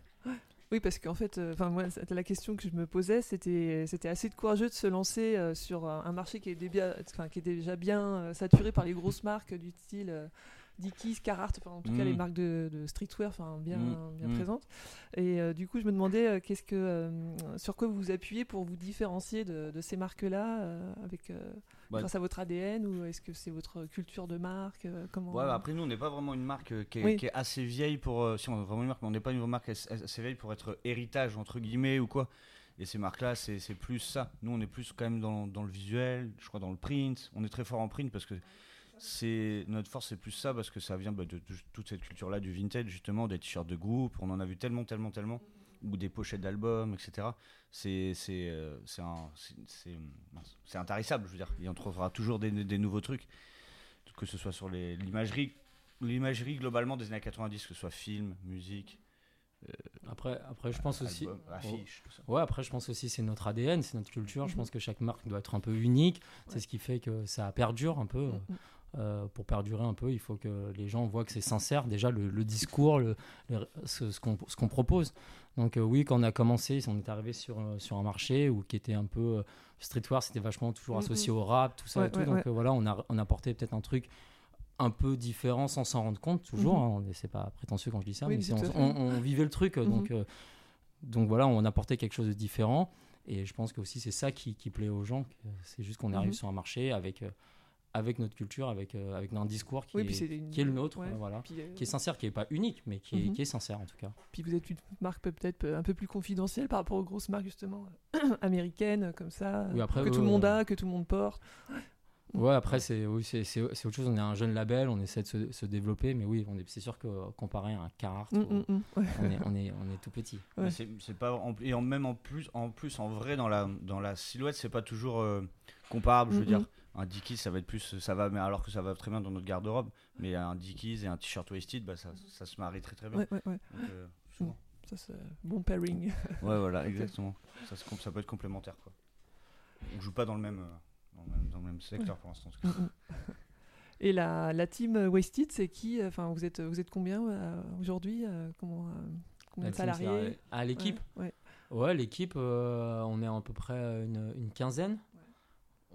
Oui, parce qu'en fait, euh, enfin moi, la question que je me posais, c'était, c'était assez courageux de se lancer sur un, marché qui est, déjà, qui est déjà bien saturé par les grosses marques du style Dickies, Carhartt, en tout cas les mm. marques de, streetwear bien, mm. bien mm. présentes. Et euh, du coup, je me demandais euh, qu'est-ce que, euh, sur quoi vous vous appuyez pour vous différencier de, ces marques-là avec, bah, grâce à votre ADN ou est-ce que c'est votre culture de marque comment... Ouais, après, nous, on n'est pas vraiment une marque qui est, assez vieille pour. si on est vraiment une marque, mais on n'est pas une marque assez vieille pour être héritage, entre guillemets, ou quoi. Et ces marques-là, c'est plus ça. Nous, on est plus quand même dans, dans, le visuel, je crois dans le print. On est très fort en print parce que c'est notre force c'est plus ça parce que ça vient bah, de, toute cette culture là du vintage justement des t-shirts de groupe on en a vu tellement tellement tellement ou des pochettes d'albums etc c'est c'est euh, c'est intarissable je veux dire il en trouvera toujours des, des nouveaux trucs que ce soit sur l'imagerie l'imagerie globalement des années 90 que ce soit film musique euh, après, après, je pense aussi. Ouais, après, je pense aussi c'est notre ADN, c'est notre culture. Je mhm. pense que chaque marque doit être un peu unique. C'est ce qui fait que ça perdure un peu. Mm, mm. Euh, pour perdurer un peu, il faut que les gens voient que c'est sincère, déjà le, discours, le, ce, ce qu'on propose. Donc euh, oui, quand on a commencé, on est arrivé sur, euh, sur un marché où, qui était un peu... streetwear, c'était vachement toujours associé au rap, tout ça et tout. donc voilà, on a, on a porté peut-être un truc un peu différent sans s'en rendre compte, toujours. Mm-hmm. Hein, c'est pas prétentieux quand je dis ça, mais on, vivait le truc. Mm-hmm. donc, donc voilà, on apportait quelque chose de différent. Et je pense que aussi c'est ça qui, qui, plaît aux gens. C'est juste qu'on arrive mm-hmm. sur un marché avec avec notre culture, avec, euh, avec un discours qui, est, qui est le nôtre, voilà, euh, qui est sincère, qui n'est pas unique, mais qui, est, mhm. qui, est, sincère en tout cas. Puis vous êtes une marque peut-être un peu plus confidentielle par rapport aux grosses marques justement *clears throat* américaines comme ça, que tout le monde a, que tout le monde porte. Ouais, après, c'est oui, c'est autre chose. On est un jeune label, on essaie de se, se développer, mais oui, c'est sûr que comparé à un Carhartt, mm, mm, mm. on, est, on, est, on, est, tout petit. C'est pas et en, même en plus, en plus, en vrai, dans la, dans la silhouette, c'est pas toujours euh, comparable. Je veux dire, un Dickies, ça va être plus, ça va, mais alors que ça va très bien dans notre garde-robe. Mais un Dickies et un t-shirt wasted, bah, ça, ça, se marie très très bien. Ouais, ouais, euh, Ça, c'est bon pairing. ouais, voilà, *laughs* exactement. ça, ça, peut être complémentaire, quoi. On joue pas dans le même, euh, dans le même, secteur pour l'instant. Mm, mm. Et la, la team Wasted, c'est qui Enfin, vous êtes, vous êtes combien euh, aujourd'hui Comment, combien de salariés À l'équipe. Ouais, ouais. l'équipe, on est à peu près une, une quinzaine.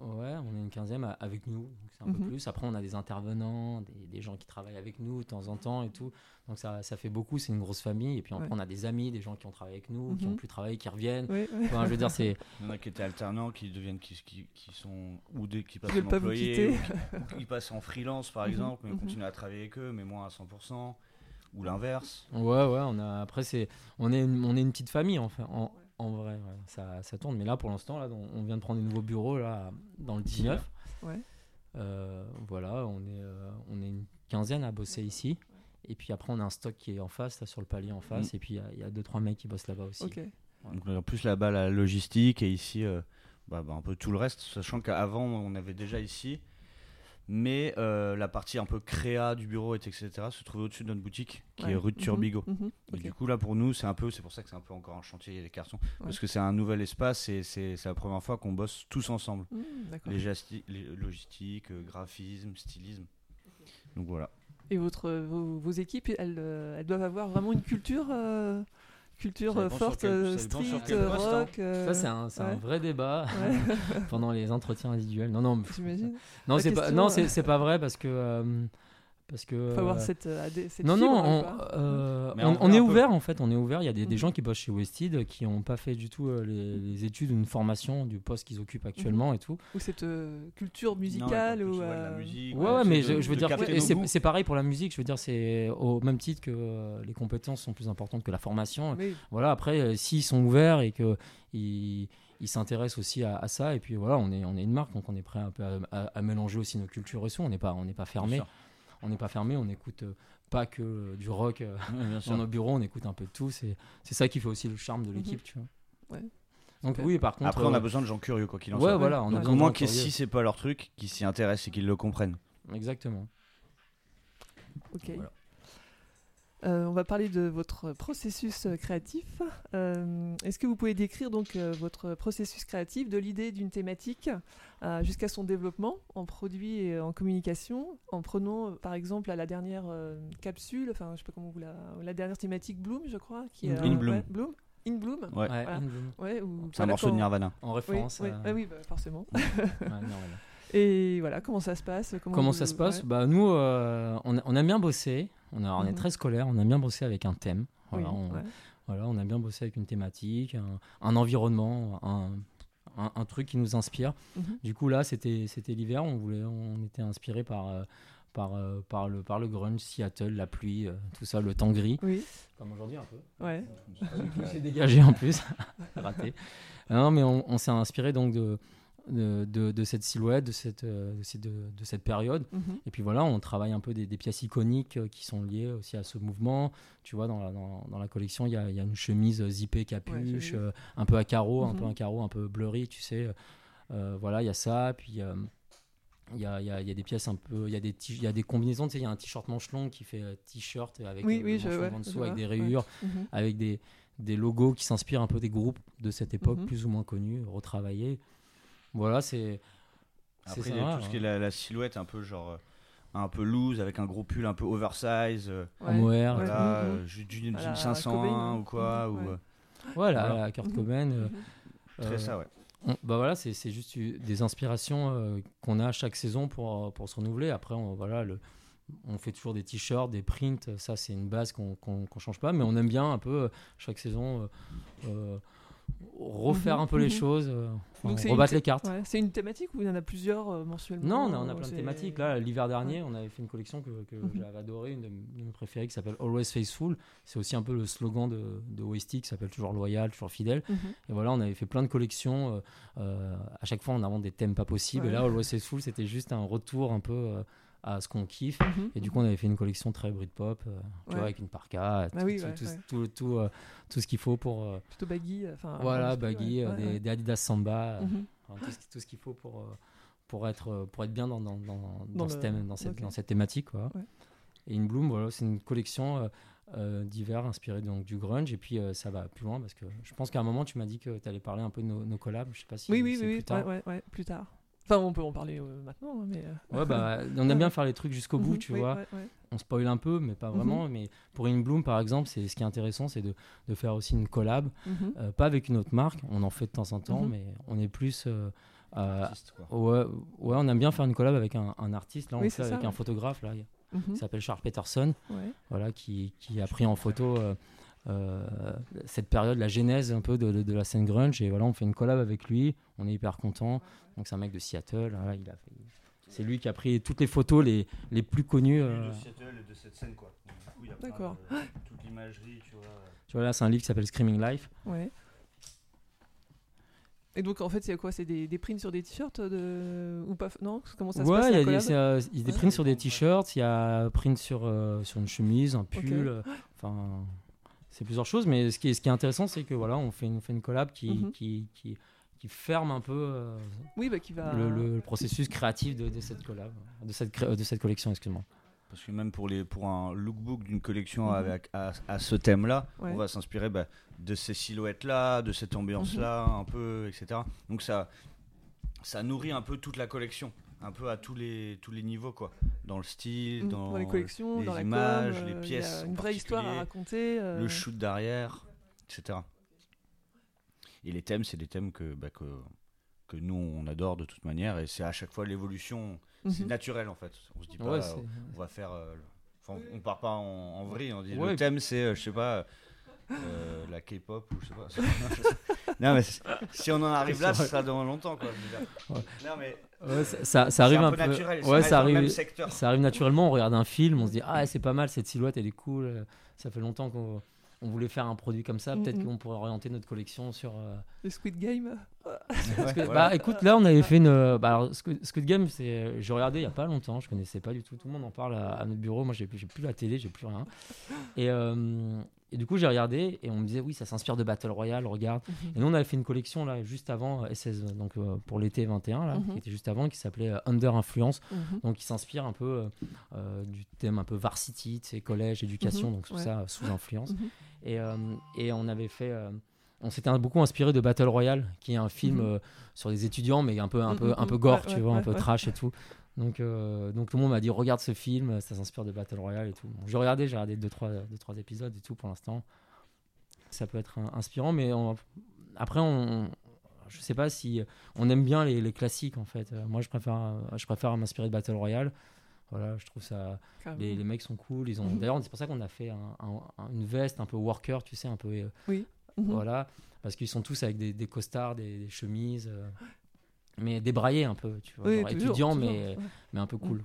Ouais, on est une quinzaine avec nous, c'est un peu mhm. plus. Après, on a des intervenants, des, gens qui travaillent avec nous de temps en temps et tout. Donc ça, ça fait beaucoup, c'est une grosse famille. Et puis après, on a des amis, des gens qui ont travaillé avec nous, qui ont mhm. plus travaillé, qui reviennent. je veux dire, c'est. Il y en a qui étaient alternants, qui deviennent, qui, qui, qui sont ou des qui passent en employé, qui passent en freelance par mhm. exemple, mais on continue à travailler avec eux, mais moins à 100% ou l'inverse. Ouais, ouais, on a après c'est on est une, on est une petite famille enfin en, en vrai, ça, ça, tourne. Mais là, pour l'instant, là, on vient de prendre des nouveaux bureaux là, dans le 19. Euh, voilà, on est, euh, on est une quinzaine à bosser ici. Et puis après, on a un stock qui est en face, là, sur le palier en face. Mm. Et puis, il y, a deux, trois mecs qui bossent là-bas aussi. Donc, a plus là-bas la logistique et ici, euh, bah, bah, un peu tout le reste. Sachant qu'avant, on avait déjà ici mais euh, la partie un peu créa du bureau, etc., se trouve au-dessus de notre boutique, qui est rue de mhm, Turbigo. Mhm, du coup, là, pour nous, c'est un peu, c'est pour ça que c'est un peu encore un chantier des cartons, parce que c'est un nouvel espace et c'est la première fois qu'on bosse tous ensemble. Mmh, les, logistiques, euh, graphisme, stylisme. Donc voilà. Et votre, vos, équipes, elles, euh, elles, doivent avoir vraiment une culture culture euh, forte, euh, street, euh, rock. Ça, c'est un, un, vrai débat *laughs* pendant les entretiens individuels. Non, non, non, c'est pas, non, c'est pas vrai parce que parce que faut avoir cette, cette non fibre, non on, on, est ouvert en fait on est ouvert il y a des, des, mhm. gens qui bossent chez Wested qui n'ont pas fait du tout les, études ou une formation du poste qu'ils occupent actuellement mhm. et tout ou cette culture musicale ou la musique, ouais, ouais mais je, je, veux dire c'est pareil pour la musique je veux dire c'est au même titre que les compétences sont plus importantes que la formation voilà après s'ils sont ouverts et que ils il s'intéresse aussi à, ça. Et puis voilà, on est, on est une marque, donc on est prêt un peu à, mélanger aussi nos cultures et tout. On n'est pas, on n'est pas fermé. On n'est pas fermé. On écoute euh, pas que euh, du rock euh, *laughs* dans nos bureaux. On écoute un peu de tout. C'est, c'est ça qui fait aussi le charme de mhm. l'équipe, tu vois. Donc oui, par contre. Après, on a besoin de gens curieux, quoi qu'il en ouais, soit. voilà. On a au moins que si c'est pas leur truc, qu'ils s'y intéressent et qu'ils le comprennent. Exactement. Ok. Euh, on va parler de votre processus créatif. Euh, est-ce que vous pouvez décrire donc votre processus créatif de l'idée d'une thématique jusqu'à son développement en produit et en communication, en prenant par exemple à la dernière capsule, enfin je sais pas comment vous la, la dernière thématique Bloom, je crois, qui est In Bloom. Bloom. In Bloom. Ouais. ouais c'est un morceau de Nirvana. En référence. Oui, à... oui bah, forcément. *laughs* Et voilà, comment ça se passe Comment, ça se passe bah, Nous, on, on, a bien bossé. On, on est mhm. très scolaire, on a bien bossé avec un thème. Voilà, on, voilà, on a bien bossé avec une thématique, un, environnement, un, un, truc qui nous inspire. Mhm. Du coup, là, c'était l'hiver, on, voulait, on était inspiré par, euh, par, euh, par, le, par le grunge, Seattle, la pluie, euh, tout ça, le temps gris. Oui. Comme aujourd'hui un peu. Ouais. s'est *laughs* dégagé en plus. *laughs* Raté. Non, mais on, on s'est inspiré donc de, de, cette silhouette, de cette, euh, de, cette période. Mhm. Et puis voilà, on travaille un peu des, pièces iconiques euh, qui sont liées aussi à ce mouvement. Tu vois, dans la, dans, la collection, il y a, y a, une chemise zippée capuche, euh, un peu à carreaux, un peu mhm. un carreau un peu blurry, tu sais. voilà, il y a ça. Puis il y a, y, a, y a, des pièces un peu, il y, a des y a des combinaisons, tu sais, il y a un t-shirt manche long qui fait t-shirt avec oui, oui, en dessous, avec des rayures, mhm. avec des, des logos qui s'inspirent un peu des groupes de cette époque, plus ou moins connus, retravaillés. Voilà, c'est. Après, il y a tout ce qui est la, la, silhouette un peu genre. Euh, un peu loose avec un gros pull un peu oversize euh, ouais, voilà, euh, d'une 501 ou quoi ou, euh, voilà, voilà, Kurt Cobain mhm. très ça ouais. bah voilà c'est juste des inspirations qu'on a chaque saison pour, pour se renouveler. Après on, voilà le, on fait toujours des t-shirts des prints ça c'est une base qu'on qu change pas mais on aime bien un peu chaque saison refaire mhm. un peu les mhm. choses, euh, rebattre les cartes. c'est une thématique ou il y en a plusieurs euh, mensuellement Non, on a, plein de thématiques. Là, l'hiver dernier, on avait fait une collection que, mhm. j'avais adorée, une de, mes préférées qui s'appelle Always Faithful. C'est aussi un peu le slogan de, de qui s'appelle toujours loyal, toujours fidèle. Et voilà, on avait fait plein de collections. Euh, à chaque fois, on invente des thèmes pas possibles. Et là, Always Faithful, c'était juste un retour un peu à ce qu'on kiffe. Mhm. Et du coup, on avait fait une collection très Britpop, euh, tu vois, avec une parka, bah tout, tout, euh, tout, ce qu'il faut pour. Euh, Plutôt baggy. voilà, baggy, des, Adidas Samba, mhm. tout, ce, qu'il faut pour, pour, être, pour être bien dans, dans, dans, dans, ce thème, dans, cette, dans cette thématique. Quoi. Et In Bloom, voilà, c'est une collection. d'hiver inspirée donc du grunge et puis ça va plus loin parce que je pense qu'à un moment tu m'as dit que tu allais parler un peu de nos, collabs je sais pas si oui oui oui, plus tard. Ouais, plus tard Enfin, on peut en parler euh, maintenant, hein, mais. Euh, ouais, bah, *laughs* on aime bien faire les trucs jusqu'au bout, mhm, tu vois. On spoil un peu, mais pas mhm. vraiment. Mais pour In Bloom, par exemple, c'est ce qui est intéressant, c'est de, de, faire aussi une collab, mhm. euh, pas avec une autre marque. On en fait de temps en temps, mais on est plus. Artiste, ouais, ouais, on aime bien faire une collab avec un, un artiste. Là, on fait avec un photographe là, qui s'appelle Charles Peterson, voilà, qui, qui, a pris en photo. Cette période, la genèse un peu de, de, la scène grunge. Et voilà, on fait une collab avec lui. On est hyper content. Donc c'est un mec de Seattle. Il a C'est lui qui a pris toutes les photos les, les plus connues. De euh. Seattle et de cette scène quoi. D'accord. toute l'imagerie, tu vois. Tu vois là, c'est un livre qui s'appelle Screaming Life. Ouais. Et donc en fait, c'est quoi? C'est des, des prints sur des t-shirts de... ou pas Non? Comment ça se passe Ouais, il y a des, euh, des prints sur des t-shirts, il y a prints sur, euh, sur une chemise, un pull. Enfin, c'est plusieurs choses. Mais ce qui est, ce qui est intéressant, c'est que voilà, on fait une, fait une collab qui, mhm. qui, qui, qui ferme un peu euh, oui, bah, qui va... le, processus créatif de, cette collab, de cette, de cette collection, excuse-moi. Parce que même pour, les, pour un lookbook d'une collection mhm. avec, à, ce thème-là, on va s'inspirer bah, de ces silhouettes-là, de cette ambiance-là, mhm. un peu, etc. Donc ça, ça nourrit un peu toute la collection, un peu à tous les, tous les niveaux, quoi. Dans le style, mhm. dans, les collections, les dans images, la les pièces. une vraie histoire à raconter. Euh. Le shoot derrière, etc. Et les thèmes, c'est des thèmes que, bah, que, que nous on adore de toute manière et c'est à chaque fois l'évolution c'est mhm. naturel en fait on se dit pas on va faire enfin on part pas en, en vrille on dit le thème c'est je sais pas euh, la K-pop ou je sais pas. *laughs* non mais si on en arrive là, ça sera dans longtemps quoi. Non mais ça, ça, arrive un, peu. Naturel, ouais, ça arrive. Ça arrive naturellement. On regarde un film, on se dit ah c'est pas mal cette silhouette, elle est cool. Ça fait longtemps qu'on on voulait faire un produit comme ça. Peut-être qu'on pourrait orienter notre collection sur. Euh, Le Squid Game. *laughs* bah écoute, là on avait fait une. Bah, Squid, Game, c'est. Je regardais il y a pas longtemps. Je connaissais pas du tout. Tout le monde en parle à, notre bureau. Moi j'ai plus, plus la télé, j'ai plus rien. Et euh, et du coup, j'ai regardé et on me disait, oui, ça s'inspire de Battle Royale, regarde. Mhm. Et nous, on avait fait une collection là, juste avant euh, SS, donc euh, pour l'été 21, là, qui mhm. était juste avant, qui s'appelait euh, Under Influence. Mhm. Donc, qui s'inspire un peu du thème un peu varsity, collège, éducation, donc tout ça sous influence. Et, et, on avait fait. on s'était beaucoup inspiré de Battle Royale, qui est un film sur des étudiants, mais un peu, un peu, un peu gore, tu vois, un peu trash et tout. Donc, euh, donc tout le monde m'a dit regarde ce film, ça s'inspire de Battle Royale et tout. j'ai regardé, j'ai regardé 2-3 deux, trois, deux, trois épisodes et tout pour l'instant. Ça peut être inspirant, mais après, on, je sais pas si on aime bien les, les classiques en fait. Euh, moi, je préfère, je préfère m'inspirer de Battle Royale. Voilà, je trouve ça. Les, les, mecs sont cool. Ils ont. Mhm. D'ailleurs, c'est pour ça qu'on a fait une veste un peu worker, tu sais, un peu. Euh, oui. Mhm. Voilà, parce qu'ils sont tous avec des, des costards, des, chemises mais débraillé un peu, tu vois, étudiant, mais, mais un peu cool.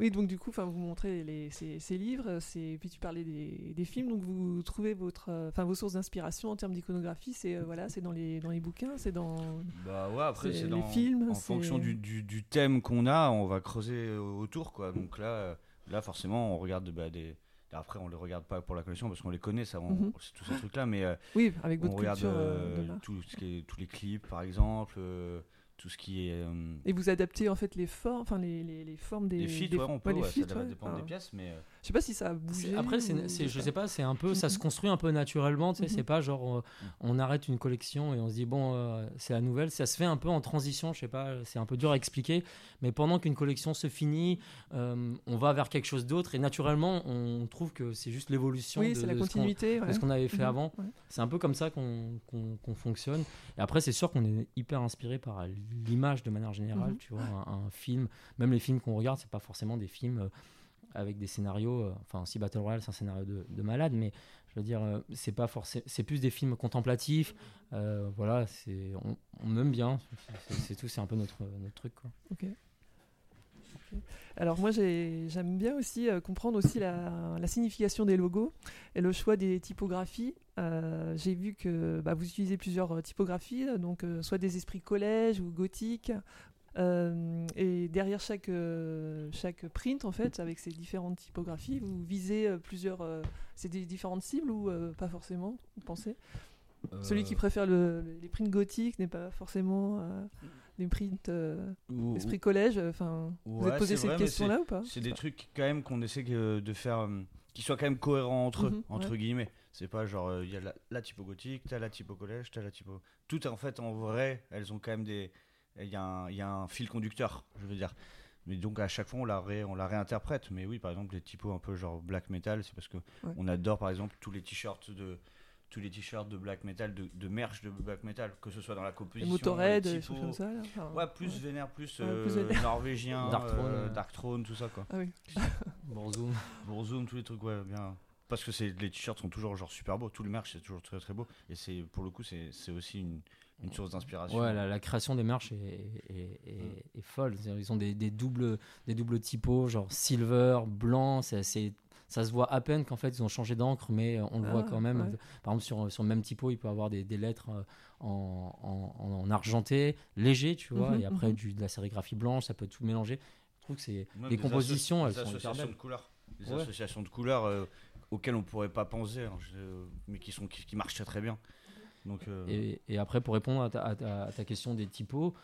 Oui, donc du coup, vous montrez les, ces, ces, livres, puis tu parlais des, des, films, donc vous trouvez votre, enfin vos sources d'inspiration en termes d'iconographie, c'est euh, voilà, c'est dans les dans les bouquins, c'est dans. Bah ouais, après c'est dans les films. En fonction du, du, du thème qu'on a, on va creuser autour, quoi. Donc là, euh, là forcément, on regarde bah, des après, on les regarde pas pour la collection parce qu'on les connaît, ça, mhm. c'est tous ces trucs-là, mais euh, oui, avec votre on regarde tout ce qui est, tous les clips, par exemple tout ce qui est. Euh, et vous adaptez en fait les formes, enfin les, les, les, formes des. Les feats, ouais, on peut, ouais, ça dépend des pièces, mais. Euh, je sais pas si ça a bougé. Après, c'est, je sais pas, c'est un peu, ça se construit un peu naturellement, tu sais, c'est mhm. pas genre euh, mm. on arrête une collection et on se dit bon, c'est la nouvelle, ça se fait un peu en transition, je sais pas, c'est un peu dur à expliquer, mais pendant qu'une collection se finit, on va vers quelque chose d'autre et naturellement, on trouve que c'est juste l'évolution. Oui, c'est la continuité. de ce qu'on avait fait mhm. avant. C'est un peu comme ça qu'on, qu'on fonctionne. Et après, c'est sûr qu'on est hyper inspiré par l'image de manière générale, tu vois, un, film, même les films qu'on regarde, c'est pas forcément des films euh, avec des scénarios, euh, enfin si Battle Royale c'est un scénario de, malade, mais je veux dire, euh, c'est pas forcément, c'est plus des films contemplatifs, voilà, c'est, on, aime bien, c'est tout, c'est un peu notre, notre truc. Ok. Alors moi j'aime bien aussi comprendre aussi la, signification des logos et le choix des typographies. Euh, j'ai vu que bah, vous utilisez plusieurs euh, typographies, donc euh, soit des esprits collège ou gothique. Et derrière chaque, chaque print, en fait, avec ces différentes typographies, vous visez plusieurs. c'est des différentes cibles ou pas forcément, vous pensez? Celui qui préfère le, les prints gothiques n'est pas forcément des prints esprit collège. Enfin, vous avez posé cette question-là ou pas? C'est des trucs quand même qu'on essaie de faire qui soient quand même cohérents entre eux, mhm, entre guillemets. C'est pas genre, il euh, y a la, typo gothique, t'as la typo collège, t'as la typo. Tout en fait, en vrai, elles ont quand même des. Il y, y, a un fil conducteur, je veux dire. Mais donc à chaque fois, on la, on la réinterprète. Mais oui, par exemple, les typos un peu genre black metal, c'est parce que on adore par exemple tous les t-shirts de tous les t-shirts de black metal, de, de merch de black metal, que ce soit dans la composition. Motorhead, des choses comme ça. ouais, plus vénère, plus, euh, *laughs* norvégien, Dark Throne, euh, Dark Throne, tout ça quoi. Ah oui. *laughs* Bourzoom. Bourzoom, tous les trucs, ouais, bien parce que les t-shirts sont toujours genre super beaux, tout le merch c'est toujours très très beau et c'est pour le coup c'est aussi une, une source d'inspiration. Ouais, la, création des merch est, est, folle. Ils ont des, des, doubles des doubles typos genre silver, blanc, c'est ça se voit à peine qu'en fait ils ont changé d'encre, mais on le voit ah, quand même. Par exemple, sur, sur le même typo, il peut avoir des, des lettres euh, en, en, argenté, léger, tu vois, mhm, et après mhm. du, de la sérigraphie blanche, ça peut tout mélanger. Je trouve que c'est des, compositions, elles sont associations de couleurs. Des associations de couleurs. Euh, auxquels on pourrait pas penser, hein, mais qui, sont, qui, marchent très, très bien. Euh, et, après, pour répondre à ta, question des typos,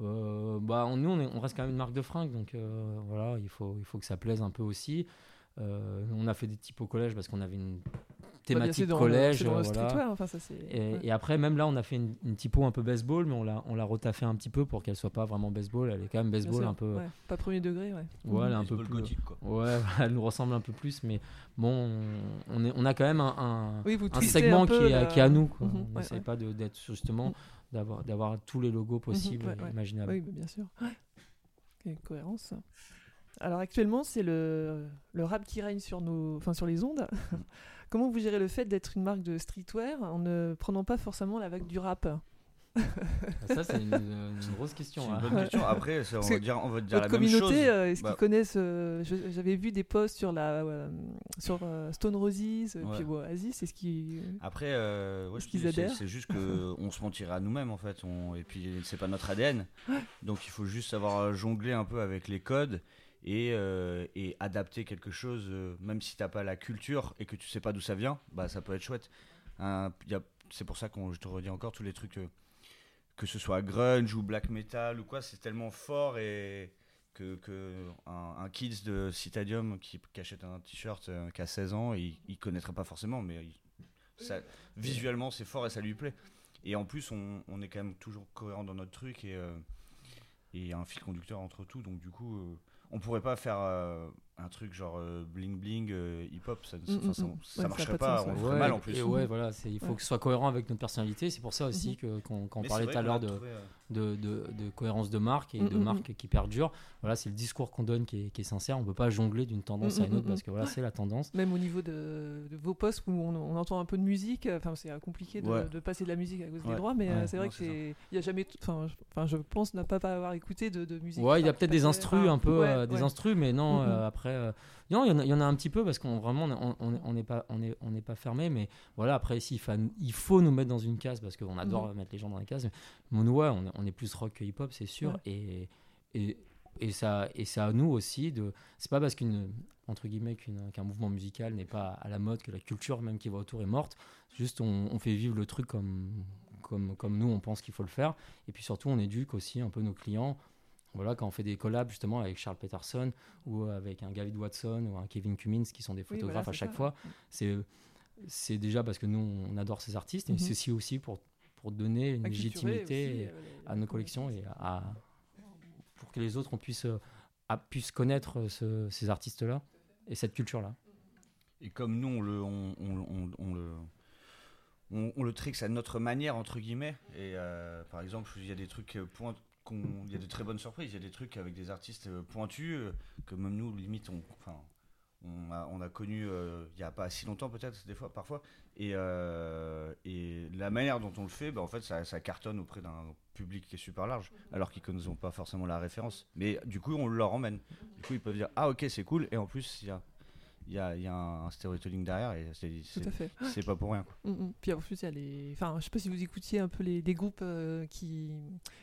euh, bah, nous, on, on, reste quand même une marque de fringues, donc euh, voilà, il faut, il faut que ça plaise un peu aussi. on a fait des typos au collège parce qu'on avait une thématique collège. voilà. et, après, même là, on a fait une, une typo un peu baseball, mais on l'a, on l'a retaffé un petit peu pour qu'elle soit pas vraiment baseball. Elle est quand même baseball un peu. Pas premier degré, ouais. Ouais, elle est un peu plus. Gothique, quoi. *laughs* Ouais, elle nous ressemble un peu plus, mais bon, on, est, on a quand même un, un, segment qui, est, qui, est, à nous. Quoi. Mhm, on n'essaie pas d'être justement d'avoir, d'avoir tous les logos mhm, possibles, imaginables. Oui, bien sûr. cohérence. Alors actuellement, c'est le, le rap qui règne sur, nos, enfin, sur les ondes. *laughs* Comment vous gérez le fait d'être une marque de streetwear en ne prenant pas forcément la vague du rap? Ah, ça, c'est une, grosse question. Une hein. bonne question. Après, on va dire, on va dire la communauté, même chose. Euh, est-ce qu'ils bah. connaissent euh, J'avais vu des posts sur la sur euh, Stone Roses, ouais. puis Oasis. C'est ce qui. Après, ouais, c'est juste que *laughs* on se mentirait à nous-mêmes en fait. On, et puis c'est pas notre ADN. Donc il faut juste savoir jongler un peu avec les codes et, et adapter quelque chose, même si t'as pas la culture et que tu sais pas d'où ça vient, bah ça peut être chouette. c'est pour ça qu'on je te redis encore tous les trucs que ce soit grunge ou black metal ou quoi, c'est tellement fort et que, que un, kids de Citadium qui, achète un t-shirt euh, qui a 16 ans, il, il connaîtrait pas forcément, mais ça, visuellement c'est fort et ça lui plaît. Et en plus, on, on, est quand même toujours cohérent dans notre truc et euh, il y a un fil conducteur entre tout, donc du coup, euh, on pourrait pas faire un truc genre euh, bling bling euh, hip hop ça, mm, mm, ça, mm. marcherait pas, on ferait mal en plus. Et ouais voilà il faut que ce soit cohérent avec notre personnalité c'est pour ça aussi mm-hmm. que quand, on parlait tout à l'heure de, euh, de, de, de, cohérence de marque et de marque qui perdure. Voilà c'est le discours qu'on donne qui est, qui est, sincère. On peut pas jongler d'une tendance à une autre parce que voilà c'est la tendance. Même au niveau de, vos postes où on, entend un peu de musique enfin c'est compliqué de, passer de la musique à cause des droits mais c'est vrai que c'est il y a jamais enfin je pense ne pas avoir écouté de, musique ouais il y a peut-être des instrus un peu des instrus mais non après euh, non, il y, en a un petit peu parce qu'on vraiment on n'est pas on est on n'est pas fermé, mais voilà après ici il faut, nous mettre dans une case parce qu'on adore mhm. mettre les gens dans les cases. Mais ouais, on, est plus rock que hip hop, c'est sûr, et, et et ça et ça à nous aussi de c'est pas parce qu'une entre guillemets qu'un mouvement musical n'est pas à la mode que la culture même qui va autour est morte juste on, on fait vivre le truc comme comme comme nous on pense qu'il faut le faire et puis surtout on éduque aussi un peu nos clients voilà, quand on fait des collabs justement avec Charles Peterson ou avec un David Watson ou un Kevin Cummins qui sont des photographes à chaque fois, c'est c'est déjà parce que nous on adore ces artistes, et mhm. c'est aussi pour pour donner une légitimité euh, à nos collections et à, pour que les autres on puisse puissent connaître ces artistes là et cette culture là. Et comme nous on le on, on, on, le on, le trixe à notre manière entre guillemets et euh, par exemple il y a des trucs euh, point, il y a de très bonnes surprises. Il y a des trucs avec des artistes euh, pointus euh, que même nous, limite, on, enfin, on, a, on connu euh, il n'y a pas si longtemps, peut-être, des fois, parfois. Et, et la manière dont on le fait, bah, en fait, ça, ça cartonne auprès d'un public qui est super large, alors qu'ils ne connaissent pas forcément la référence. Mais du coup, on leur emmène. Du coup, ils peuvent dire Ah, ok, c'est cool. Et en plus, il y a il y a, y a, un storytelling derrière et c'est pas pour rien. Quoi. Mm, mm. Puis en plus, il y a les. Enfin, je sais pas si vous écoutiez un peu les, des groupes euh, qui,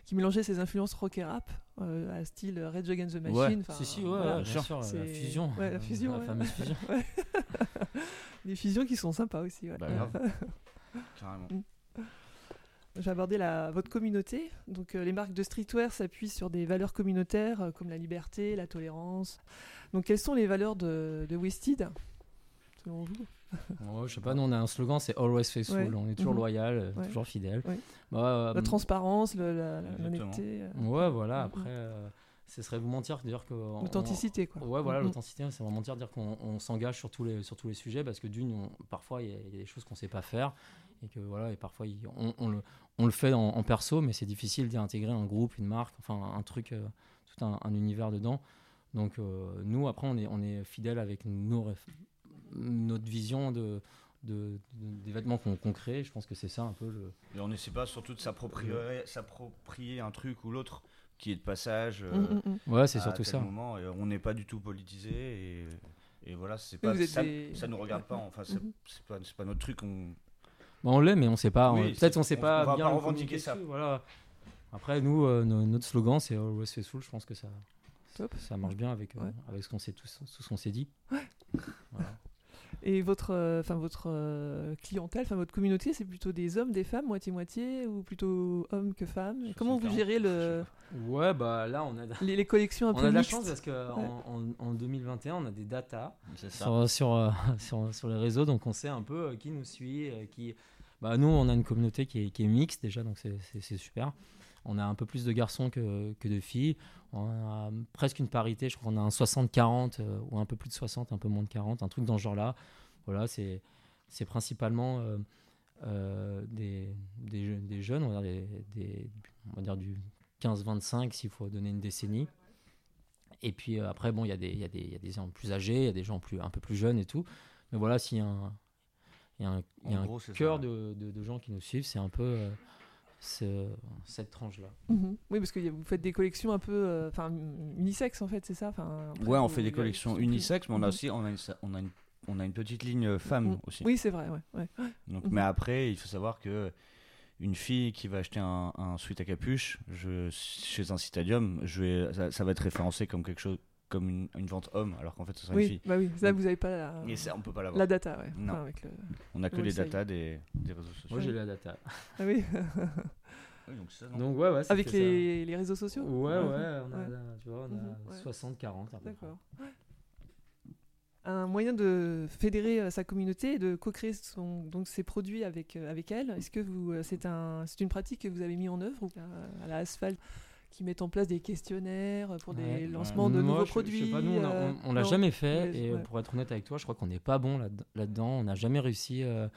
qui mélangeaient ces influences rock et rap euh, à style Red Against the Machine. Ouais. Si, si, ouais, voilà. bien sûr, la fusion. Ouais, la fusion. La fameuse fusion. *laughs* des fusions qui sont sympas aussi. Bah, *laughs* Carrément. Mm. J'ai abordé la, votre communauté. Donc, euh, les marques de streetwear s'appuient sur des valeurs communautaires comme la liberté, la tolérance, donc, quelles sont les valeurs de, de selon vous? Je sais pas, nous on a un slogan, c'est Always Faithful. On est toujours mhm. loyal, euh, toujours fidèle. Bah, la euh, transparence, l'honnêteté. Euh. Ouais, voilà. Mhm. Après, ce serait vous mentir de dire que. L'authenticité, quoi. Ouais, voilà, mhm. l'authenticité, c'est vraiment mentir de dire qu'on s'engage sur, tous les, sur tous les sujets parce que d'une, parfois il y, a des choses qu'on sait pas faire et que voilà, et parfois on, on, le, on le fait en, perso, mais c'est difficile d'y intégrer un groupe, une marque, enfin un truc, tout un, un univers dedans. Donc euh, nous, après, on est, on est fidèle avec nos notre vision de, de, des vêtements qu'on crée. Je pense que c'est ça un peu le. Et on n'essaie pas surtout de s'approprier un truc ou l'autre qui est de passage. Euh, mm, mm, mm. ouais, c'est surtout ça. Moment, et on n'est pas du tout politisé et, et voilà, c'est pas ça, ça nous regarde pas. Enfin, c'est pas, pas, notre truc. On, on l'est, mais on sait pas. Peut-être on sait pas on va bien pas revendiquer ça. Voilà. Après, nous, euh, notre slogan, c'est Always Faithful. Je pense que ça, ça marche bien avec, euh, avec ce qu'on s'est tous, ce qu'on s'est dit. Et votre, euh, enfin votre euh, clientèle, enfin votre communauté, c'est plutôt des hommes, des femmes, moitié moitié, ou plutôt hommes que femmes? Comment vous gérez le Ouais, bah là on a les, collections un *laughs* on peu a de la chance parce que en, 2021 on a des datas sur, sur, *laughs* sur, sur, les réseaux, donc on sait un peu qui nous suit, qui. Bah nous on a une communauté qui est, qui est mixte déjà, donc c'est super. On a un peu plus de garçons que, que de filles. On a presque une parité, je crois qu'on a un 60-40 euh, ou un peu plus de 60, un peu moins de 40, un truc dans ce genre-là. Voilà, c'est, principalement euh, euh, des, des, des, jeunes, on va dire, des, on va dire du 15-25 s'il faut donner une décennie. Et puis après, bon, il y, a des, y, y a des gens plus âgés, il y a des gens plus, un peu plus jeunes et tout. Mais voilà, s'il y a un, y a un, y a un cœur de, de, de, gens qui nous suivent, c'est un peu cette tranche-là. Mhm. Oui, parce que vous faites des collections un peu euh, enfin unisex en fait, c'est ça enfin, Ouais, on fait des collections unisex, mais on a mhm. aussi on a une, on a une, on a une petite ligne euh, femme mhm. aussi. Oui, c'est vrai, ouais. Donc, Mais après, il faut savoir que une fille qui va acheter un, un sweat à capuche je, chez un citadium, je vais, ça, ça va être référencé comme quelque chose comme une, une, vente homme, alors qu'en fait ce sera oui, une fille. Bah oui, ça vous n'avez pas la, on peut pas la data, ouais. Non. avec le... On a que les data des, des, réseaux sociaux. Moi j'ai la data. Ah oui. *laughs* oui donc, ça, donc, ouais, ouais, avec les, les, réseaux sociaux? Ouais, ouais, on a, tu vois, on a 60-40. D'accord. Un moyen de fédérer euh, sa communauté et de co-créer donc ses produits avec, euh, avec elle. Est-ce que vous, euh, c'est un, une pratique que vous avez mis en œuvre ou à la Asphalt qui mettent en place des questionnaires pour des lancements de nouveaux produits. pas, nous, on, l'a jamais fait. et pour être honnête avec toi, je crois qu'on n'est pas bon là-dedans. on n'a jamais réussi. Euh,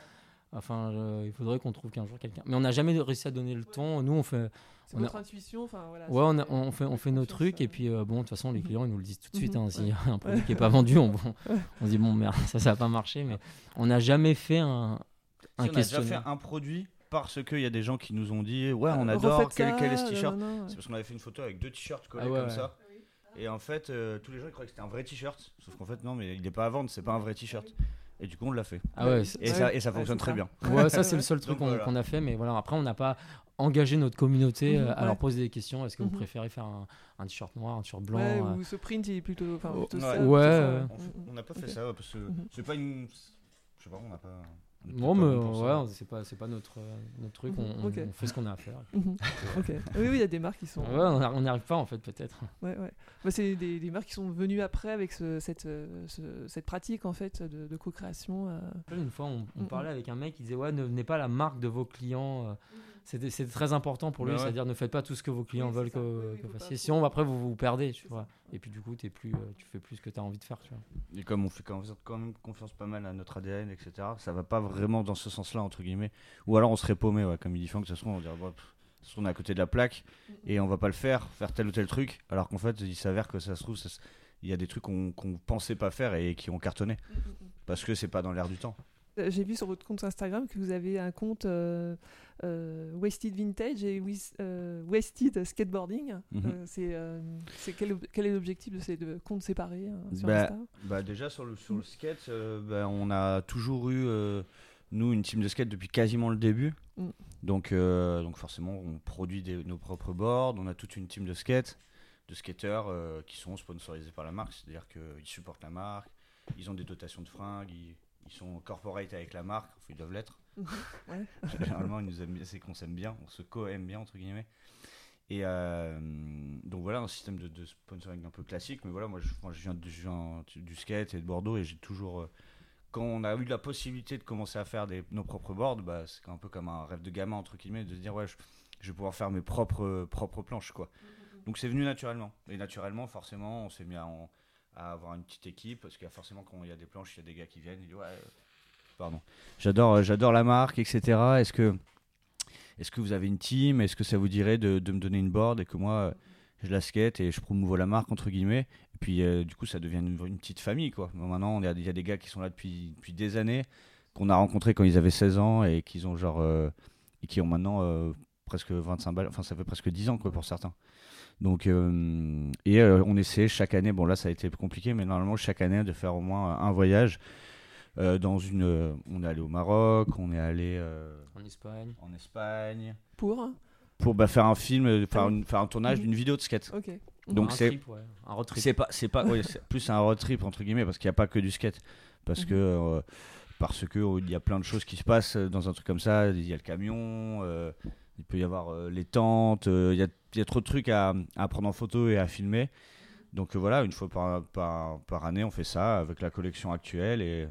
enfin, il faudrait qu'on trouve qu'un jour quelqu'un. Mais on n'a jamais réussi à donner le ton. Nous, on fait. C'est notre intuition. Enfin, voilà, ouais, on, on, fait, on fait nos trucs. Et puis, euh, bon, de toute façon, les clients, ils nous le disent tout de suite. Hein, S'il y a un produit qui n'est pas vendu, on, *laughs* on se dit, bon, merde, ça, ça va pas marcher. Mais on n'a jamais fait un, un si questionnaire. On a déjà fait un produit parce qu'il y a des gens qui nous ont dit ouais on euh, adore quel, quel, est ce t-shirt c'est parce qu'on avait fait une photo avec deux t-shirts collés ah comme ça. Et en fait euh, tous les gens ils croyaient que c'était un vrai t-shirt. Sauf qu'en fait non mais il n'est pas à vendre c'est pas un vrai t-shirt. Et du coup on l'a fait. Ah ouais, et, ça, et ça fonctionne très bien. Ouais ça c'est le seul *laughs* truc qu'on a fait mais voilà après on n'a pas engagé notre communauté mhm, euh, à leur poser des questions. Est-ce que vous mhm. préférez faire un, t-shirt noir un t-shirt blanc ou ce print il est plutôt, ça, ouais on n'a pas fait ça parce que mhm. c'est pas une je sais pas on n'a pas non, mais ouais, c'est pas, c'est pas notre, notre truc, on, on, fait ce qu'on a à faire. *laughs* Mhm. ok. Oui, oui, il y a des marques qui sont. Ouais, on n'y arrive pas en fait, peut-être. Ouais, ouais. Bah, c'est des, des, marques qui sont venues après avec ce, cette, euh, cette pratique en fait de, de co-création. Euh. Une fois, on, on, parlait avec un mec qui disait Ouais, ne venez pas la marque de vos clients. Euh. C'est très important pour lui, bah c'est-à-dire ne faites pas tout ce que vos clients veulent que, vous fassiez. Sinon, après, vous vous perdez, tu vois. Et puis, du coup, es plus, tu fais plus ce que tu as envie de faire, tu vois. Et comme on fait quand même confiance pas mal à notre ADN, etc., ça va pas vraiment dans ce sens-là, entre guillemets. Ou alors on serait paumé, ouais, comme il dit Franck, de toute façon, on dirait, bah, on est à côté de la plaque et on va pas le faire, faire tel ou tel truc, alors qu'en fait, il s'avère que ça se trouve, il y a des trucs qu'on pensait pas faire et qui ont cartonné. Parce que c'est pas dans l'air du temps. Euh, j'ai vu sur votre compte Instagram que vous avez un compte euh, euh, Wasted Vintage et Wasted Skateboarding. Mhm. c'est quel, quel, est l'objectif de ces deux comptes séparés sur bah, bah Déjà, sur le, sur le skate, bah, on a toujours eu, nous, une team de skate depuis quasiment le début. Mm. Donc, donc forcément, on produit nos propres boards, on a toute une team de skate, de skateurs qui sont sponsorisés par la marque, c'est-à-dire qu'ils supportent la marque, ils ont des dotations de fringues, ils ils sont corporate avec la marque, ils doivent l'être. *laughs* Généralement, ils nous aiment bien, c'est qu'on s'aime bien, on se co-aime bien, entre guillemets. Et euh, donc voilà, un système de, sponsoring un peu classique, mais voilà, moi je, je, viens, du skate et de Bordeaux et j'ai toujours. Euh, quand on a eu la possibilité de commencer à faire des, nos propres boards, bah, c'est un peu comme un rêve de gamin, entre guillemets, de se dire ouais, je, vais pouvoir faire mes propres, propres planches, quoi. Mhm. Donc c'est venu naturellement. Et naturellement, forcément, on s'est mis à, en, avoir une petite équipe parce qu'il y a forcément quand il y a des planches, il y a des gars qui viennent. Disent, ouais, euh, pardon. J'adore, euh, j'adore la marque, etc. Est-ce que, est-ce que vous avez une team? Est-ce que ça vous dirait de, de, me donner une board et que moi euh, je la skate et je promouvo la marque entre guillemets? Et puis du coup, ça devient une, petite famille quoi. maintenant, il y, a, des gars qui sont là depuis, depuis des années qu'on a rencontrés quand ils avaient 16 ans et qui ont genre et qui ont maintenant presque 25 balles. Enfin, ça fait presque 10 ans quoi pour certains. Donc, euh, et euh, on essaie chaque année, bon là ça a été compliqué, mais normalement chaque année de faire au moins un voyage. Euh, dans une, on est allé au Maroc, on est allé en Espagne. En Espagne. Pour Pour bah, faire un film, faire, ah faire un tournage mhm. d'une vidéo de skate. Ok. Donc c'est un road trip. C'est pas, c'est pas, plus un road trip entre guillemets parce qu'il n'y a pas que du skate. parce mhm. que parce que il y a plein de choses qui se passent dans un truc comme ça. Il y a le camion, il peut y avoir les tentes, il y a, y, a, trop de trucs à, à, prendre en photo et à filmer. Donc voilà, une fois par, par, par, année, on fait ça avec la collection actuelle et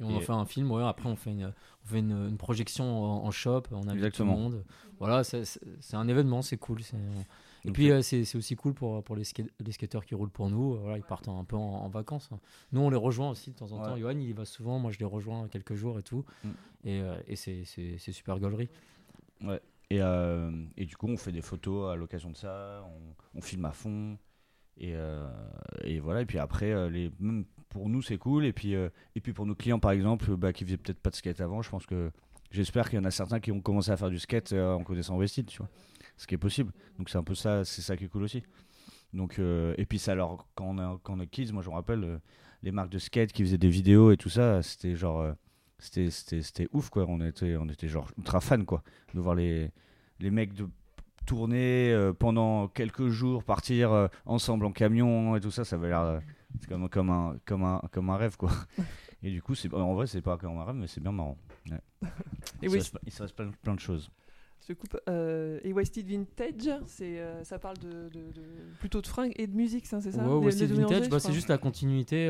et on en fait un film, ouais, après on fait une, on fait une, projection en, shop, on invite tout le monde. Voilà, c'est un événement, c'est cool. Et puis euh, c'est aussi cool pour, pour les, les, skateurs qui roulent pour nous. Voilà, ils partent un peu en, vacances. Nous, on les rejoint aussi de temps en temps. Johan, il y va souvent. Moi, je les rejoins quelques jours et tout. Mm. Et, euh, et c'est super gaulerie. Ouais. Et, euh, et, du coup, on fait des photos à l'occasion de ça. On, on, filme à fond. Et, et, voilà. Et puis après, les, même pour nous, c'est cool. Et puis, euh, et puis pour nos clients, par exemple, bah, qui faisaient peut-être pas de skate avant, je pense que j'espère qu'il y en a certains qui ont commencé à faire du skate euh, en connaissant Wested, tu vois. Ce qui est possible. Donc c'est un peu ça, c'est ça qui est cool aussi. Donc, euh, et puis ça, alors, quand on a, quand on a kids, moi je me rappelle les marques de skate qui faisaient des vidéos et tout ça, c'était genre. C'était, c'était, ouf quoi, on était, on était genre ultra fan quoi, de voir les, les mecs de tourner pendant quelques jours, partir ensemble en camion et tout ça, ça avait l'air c'est comme, comme, un, comme, un, comme un rêve, quoi. *laughs* Et du coup, c'est, en vrai, c'est pas comme un rêve, mais c'est bien marrant. *laughs* Et il, oui, se il se passe plein, plein de choses. Je coupe. Euh, et Wasted Vintage, c'est, euh, ça parle de, de, plutôt de fringues et de musique, c'est ça? Ouais, Wasted Vintage, bah, c'est juste la continuité.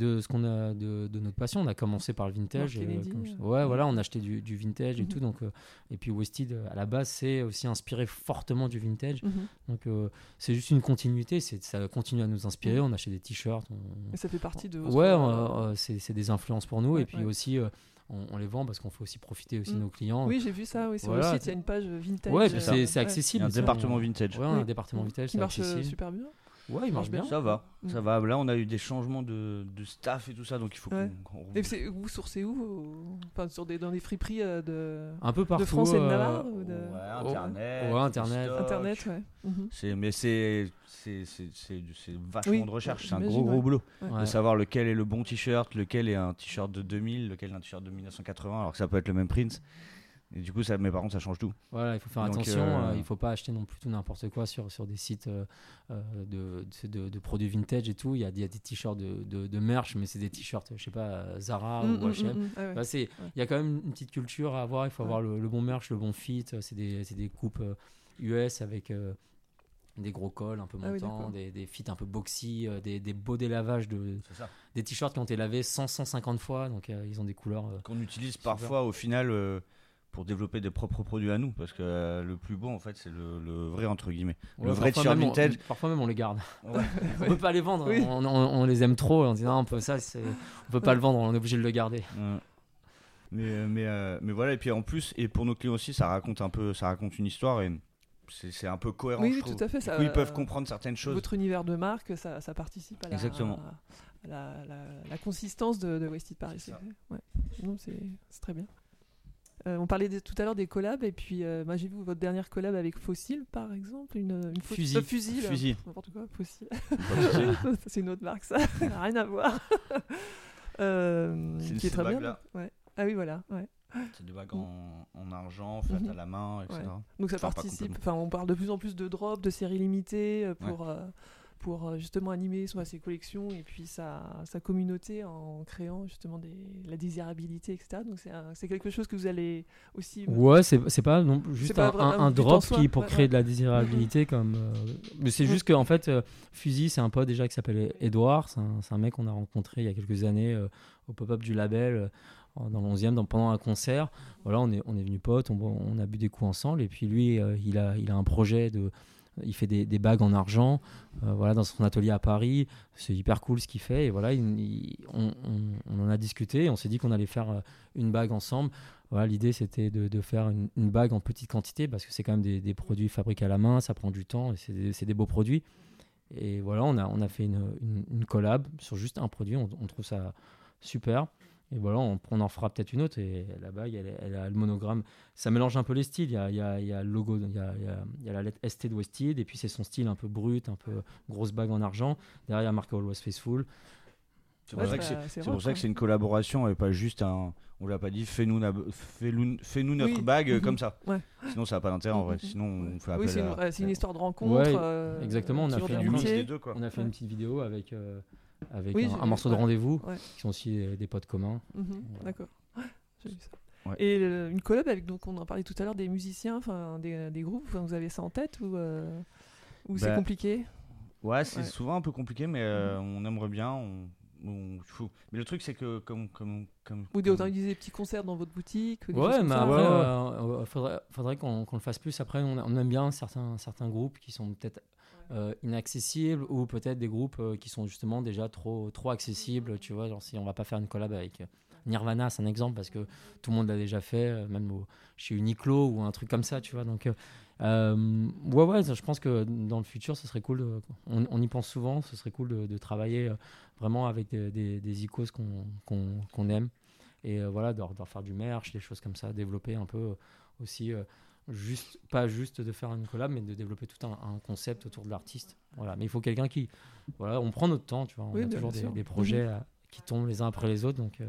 Euh, de ce qu'on a de, de, notre passion. On a commencé par le vintage. Et, euh, ouais, voilà, on a acheté du, du vintage et mhm. tout. Donc, euh, et puis Wested, à la base, c'est aussi inspiré fortement du vintage. Mhm. Donc, euh, c'est juste une continuité. Ça continue à nous inspirer. Mhm. On achète des t-shirts. Et ça fait partie de. Ouais, c'est, c'est des influences pour nous. et puis aussi. On, les vend parce qu'on fait aussi profiter aussi nos clients. Oui, j'ai vu ça. Oui, sur le site, il y a une page vintage. Ouais, c'est, accessible. un département vintage. Ouais, un département vintage. Qui marche super bien. Ouais, il marche bien. Ça va, mm. ça va. Là, on a eu des changements de, de staff et tout ça, donc il faut qu'on. Et vous sourcez où Enfin, sur des, dans des friperies euh, de. Un peu partout. De France et de Navarre ou de... Ouais, Internet. Ouais, Internet. Internet, ouais. Mais c'est vachement de recherche, c'est un gros gros boulot. De savoir lequel est le bon t-shirt, lequel est un t-shirt de 2000, lequel est un t-shirt de 1980, alors que ça peut être le même print. Et du coup, ça, mais par contre, ça change tout. Voilà, il faut faire attention. Euh, euh, il ne faut pas acheter non plus tout n'importe quoi sur, sur des sites euh, de, de, de, produits vintage et tout. Il y a, il y a des t-shirts de, de, de, merch, mais c'est des t-shirts, je sais pas, Zara mm, ou H&M. Mm, mm, bah, Il y a quand même une petite culture à avoir. Il faut avoir le, bon merch, le bon fit. C'est des, des, coupes US avec des gros cols un peu ah montants, des, des fits un peu boxy, des, des beaux délavages de des t-shirts qui ont été lavés 100 150 fois donc ils ont des couleurs qu'on utilise parfois au final pour développer des propres produits à nous parce que euh, le plus beau en fait c'est le, vrai entre guillemets. Le vrai t-shirt vintage. parfois même on les garde. *laughs* Ouais. on peut pas les vendre on, on, les aime trop on dit non on peut ça on peut pas le vendre on est obligé de le garder. Mais euh, mais euh, mais voilà et puis en plus et pour nos clients aussi ça raconte un peu ça raconte une histoire et c'est un peu cohérent oui, je tout à fait ça, ils peuvent comprendre certaines choses. Votre univers de marque ça, ça participe à la, Exactement. la, la, consistance de, de Paris ouais. c'est très bien euh, on parlait tout à l'heure des collabs, et puis euh, j'ai vu votre dernière collab avec Fossil, par exemple. Une, une fusil. Euh, fusil. fusil. N'importe quoi, Fossil. *laughs* c'est une autre marque, ça. *laughs* n'a rien à voir. *laughs* c'est qui est très bien. Là. Ouais. Ah oui, voilà. Ouais. C'est des bagues en, en argent, faites mhm. à la main, etc. Donc ça participe. Enfin, on parle de plus en plus de drops, de séries limitées pour pour euh, justement animer soit ses collections et puis sa, sa communauté en créant justement des, la désirabilité, etc. Donc c'est quelque chose que vous allez aussi... Ouais, c'est pas non, juste un, un, drop qui pour créer de la désirabilité, comme, euh, mais c'est juste qu'en fait, euh, Fusil, c'est un pote déjà qui s'appelle Edouard, c'est un, un, mec qu'on a rencontré il y a quelques années au pop-up du label dans le 11e, pendant un concert. Voilà, on est, on est venu potes, on, on, a bu des coups ensemble et puis lui, il, a, il a un projet de il fait des, bagues en argent euh, voilà, dans son atelier à Paris. C'est hyper cool ce qu'il fait. Et voilà, on, en a discuté. On s'est dit qu'on allait faire euh, une bague ensemble. Voilà, L'idée, c'était de, faire une, bague en petite quantité parce que c'est quand même des, produits fabriqués à la main, ça prend du temps et c'est des, beaux produits. Et voilà, on a, on a fait une, une, collab sur juste un produit. On, on trouve ça super. Et voilà, on, en fera peut-être une autre. Et la bague, elle, a le monogramme. Ça mélange un peu les styles. Il y a, il y a, le logo, il y a, il y a, la lettre ST de Wested. Et puis c'est son style un peu brut, un peu grosse bague en argent. Derrière, il y a marqué Always Faithful. C'est pour, ça que c'est une collaboration et pas juste un. On l'a pas dit, fais-nous fais fais notre bague mhm. comme ça. Sinon, ça n'a pas d'intérêt en vrai. Mhm. Sinon, on fait appel oui, c'est une, histoire de rencontre. Euh, exactement. On a, fait, un, on a fait une petite vidéo avec. Euh, avec un, morceau de rendez-vous, qui sont aussi des, potes communs. Mhm, d'accord. J'ai vu ça. Et une collab avec, donc on en parlait tout à l'heure, des musiciens, enfin des, des, groupes, vous avez ça en tête ou, ou c'est bah, compliqué Ouais, c'est souvent un peu compliqué, mais mhm. on aimerait bien. On, mais le truc, c'est que comme. comme, comme Ou d'organiser des petits concerts dans votre boutique Ouais, mais après, euh, faudrait, faudrait qu'on le fasse plus. Après, on, aime bien certains, certains groupes qui sont peut-être euh, inaccessibles ou peut-être des groupes euh, qui sont justement déjà trop, trop accessibles. Tu vois, genre si on va pas faire une collab avec. Nirvana, c'est un exemple parce que tout le monde l'a déjà fait, même chez Uniqlo ou un truc comme ça, tu vois. Donc, euh, ouais, ouais, je pense que dans le futur, ce serait cool. on, y pense souvent, ce serait cool de, travailler euh, vraiment avec des, des, icônes qu'on aime. Et euh, voilà, de, de, faire du merch, des choses comme ça, développer un peu aussi, juste, pas juste de faire une collab, mais de développer tout un, concept autour de l'artiste. Voilà, mais il faut quelqu'un qui. Voilà, on prend notre temps, tu vois. On a toujours des, projets mhm. qui tombent les uns après les autres. Donc,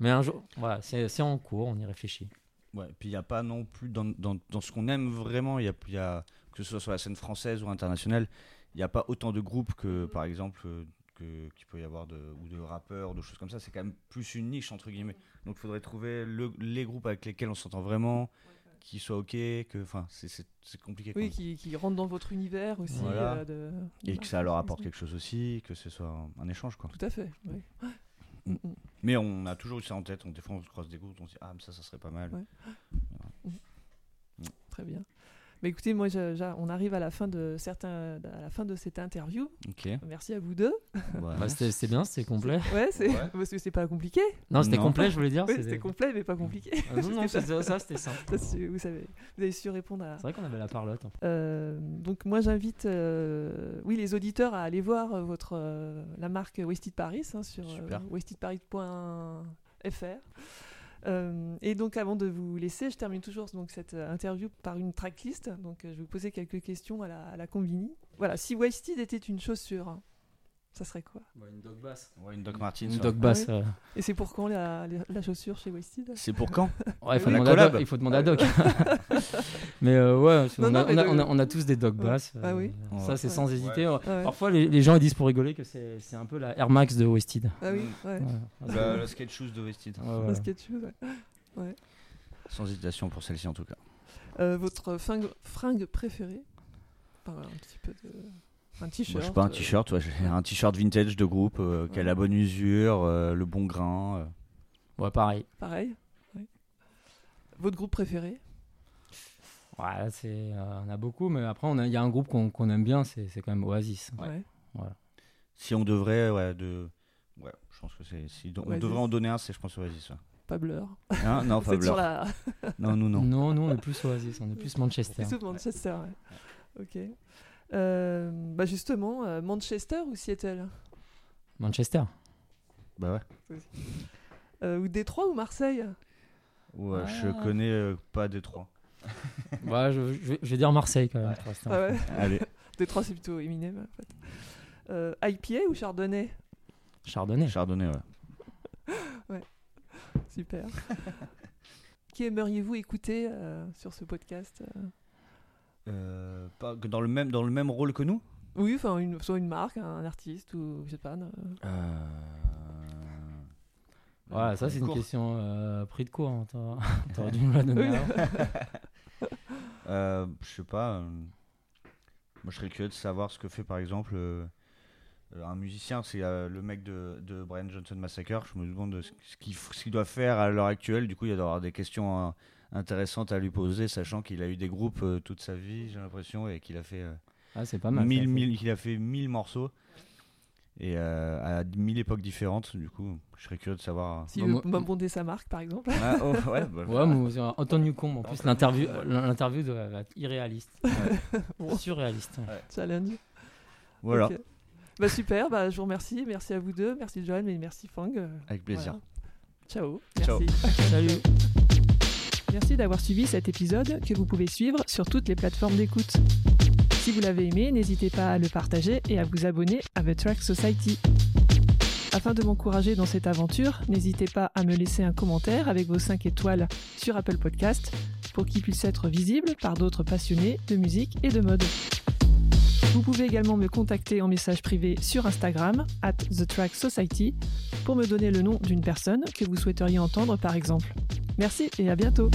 mais un jour, voilà, c'est en cours, on y réfléchit. Ouais, puis il n'y a pas non plus dans, dans, dans ce qu'on aime vraiment, il y a, y a, que ce soit sur la scène française ou internationale, il n'y a pas autant de groupes que par exemple euh, que, qu'il peut y avoir de, ou de rappeurs, de choses comme ça. C'est quand même plus une niche entre guillemets. Donc il faudrait trouver le, les groupes avec lesquels on s'entend vraiment, qui soient ok, que enfin c'est, compliqué. Oui, qui, qui, rentrent dans votre univers aussi. Euh, Et que ça leur apporte quelque chose aussi, que ce soit un, échange quoi. Tout à fait. Oui. Mm. Mm, mm. Mais on a toujours eu ça en tête. On, des fois, on se croise des groupes, on se dit Ah, mais ça, ça serait pas mal. Très bien. Mais écoutez, moi, on arrive à la fin de certains, à la fin de cette interview. Merci à vous deux. Bah, c'était bien, c'était complet. Ouais, c'est parce que c'est pas compliqué. Non, c'était complet, je voulais dire. c'était complet, mais pas compliqué. Ah, non, non, ça, c'était simple. vous savez, vous avez su répondre à. C'est vrai qu'on avait la parlotte. Euh, donc moi, j'invite, euh, oui, les auditeurs à aller voir euh, votre la marque Wasted Paris hein, sur wastedparis.fr. Euh, et donc, avant de vous laisser, je termine toujours donc, cette euh, interview par une tracklist. Donc, euh, je vais vous poser quelques questions à la, à la Combini. Voilà, si Wasted était une chaussure, ça serait quoi? Bah, Une Doc Bass. Ouais, une Doc Martins. Une Doc Bass. Ah Et c'est pour quand la, la, chaussure chez Wasted C'est pour quand? Ouais, il, faut demander à Doc, il faut demander à Doc. *laughs* Mais euh, ouais, on, a, on, a, on, a, tous des Doc Bass. Ah oui Ça, c'est sans hésiter. Parfois, les, les, gens ils disent pour rigoler que c'est un peu la Air Max de Wasted. Ah oui, ouais. La, la skate shoes de Wasted. La skate shoes, ouais. Sans hésitation pour celle-ci en tout cas. Euh, votre fringue, fringue préférée? Un petit peu de... Un t-shirt. je sais pas, un t-shirt, ouais, un t-shirt vintage de groupe euh, qui a la bonne usure, euh, le bon grain. Euh. Ouais, pareil. Pareil. Votre groupe préféré? Ouais, c'est, on a beaucoup, mais après, il y a un groupe qu'on aime bien, c'est quand même Oasis. Ouais. Voilà. Si on devrait, ouais, de... ouais je pense que c'est. Si on devrait en donner un, c'est je pense Oasis. Pas Blur. Hein? Non, *laughs* pas Blur. La... non, nous, non. Non, nous, on est plus Oasis, on est plus Manchester. Plutôt Manchester, ouais. Ok. Euh, bah justement, euh, Manchester ou Seattle? Manchester. Bah ouais. Euh, ou Détroit ou Marseille? Ouais, je ah. connais pas Détroit. *laughs* bah, je, vais dire Marseille quand même. Ah ouais. *laughs* Allez. *laughs* Détroit, c'est plutôt Eminem en fait. IPA ou Chardonnay? Chardonnay. Chardonnay, ouais. ouais. Super. Qui aimeriez-vous écouter sur ce podcast euh, pas, dans, le même, dans le même rôle que nous? Oui, enfin, une, soit une marque, un artiste, ou je sais pas. Euh... Ouais, ça c'est une question euh, prix de cours. Hein. T'aurais dû me la donner. euh, je sais pas. Euh, moi je serais curieux de savoir ce que fait par exemple euh, un musicien. C'est le mec de, de, Brian Johnson Massacre. Je me demande ce qu'il doit faire à l'heure actuelle. Du coup, il y a d'avoir des questions. Hein, intéressante à lui poser, sachant qu'il a eu des groupes euh, toute sa vie, j'ai l'impression, et qu'il a fait. Euh, ah, c'est pas mal. il a fait 1000 morceaux et euh, à mille époques différentes. Du coup, je serais curieux de savoir. Si veut bonder sa marque, par exemple. Ah, oh, ouais, bah, *laughs* ouais Anton En plus, l'interview, l'interview doit être irréaliste, *laughs* surréaliste. Challenge. Voilà. Bah super. Bah, je vous remercie. Merci à vous deux. Merci Joanne et merci Fang. Avec plaisir. Ciao. Ciao. Salut. *laughs* Merci d'avoir suivi cet épisode que vous pouvez suivre sur toutes les plateformes d'écoute. Si vous l'avez aimé, n'hésitez pas à le partager et à vous abonner à The Track Society. Afin de m'encourager dans cette aventure, n'hésitez pas à me laisser un commentaire avec vos 5 étoiles sur Apple Podcast pour qu'il puisse être visible par d'autres passionnés de musique et de mode. Vous pouvez également me contacter en message privé sur Instagram, at The pour me donner le nom d'une personne que vous souhaiteriez entendre par exemple. Merci et à bientôt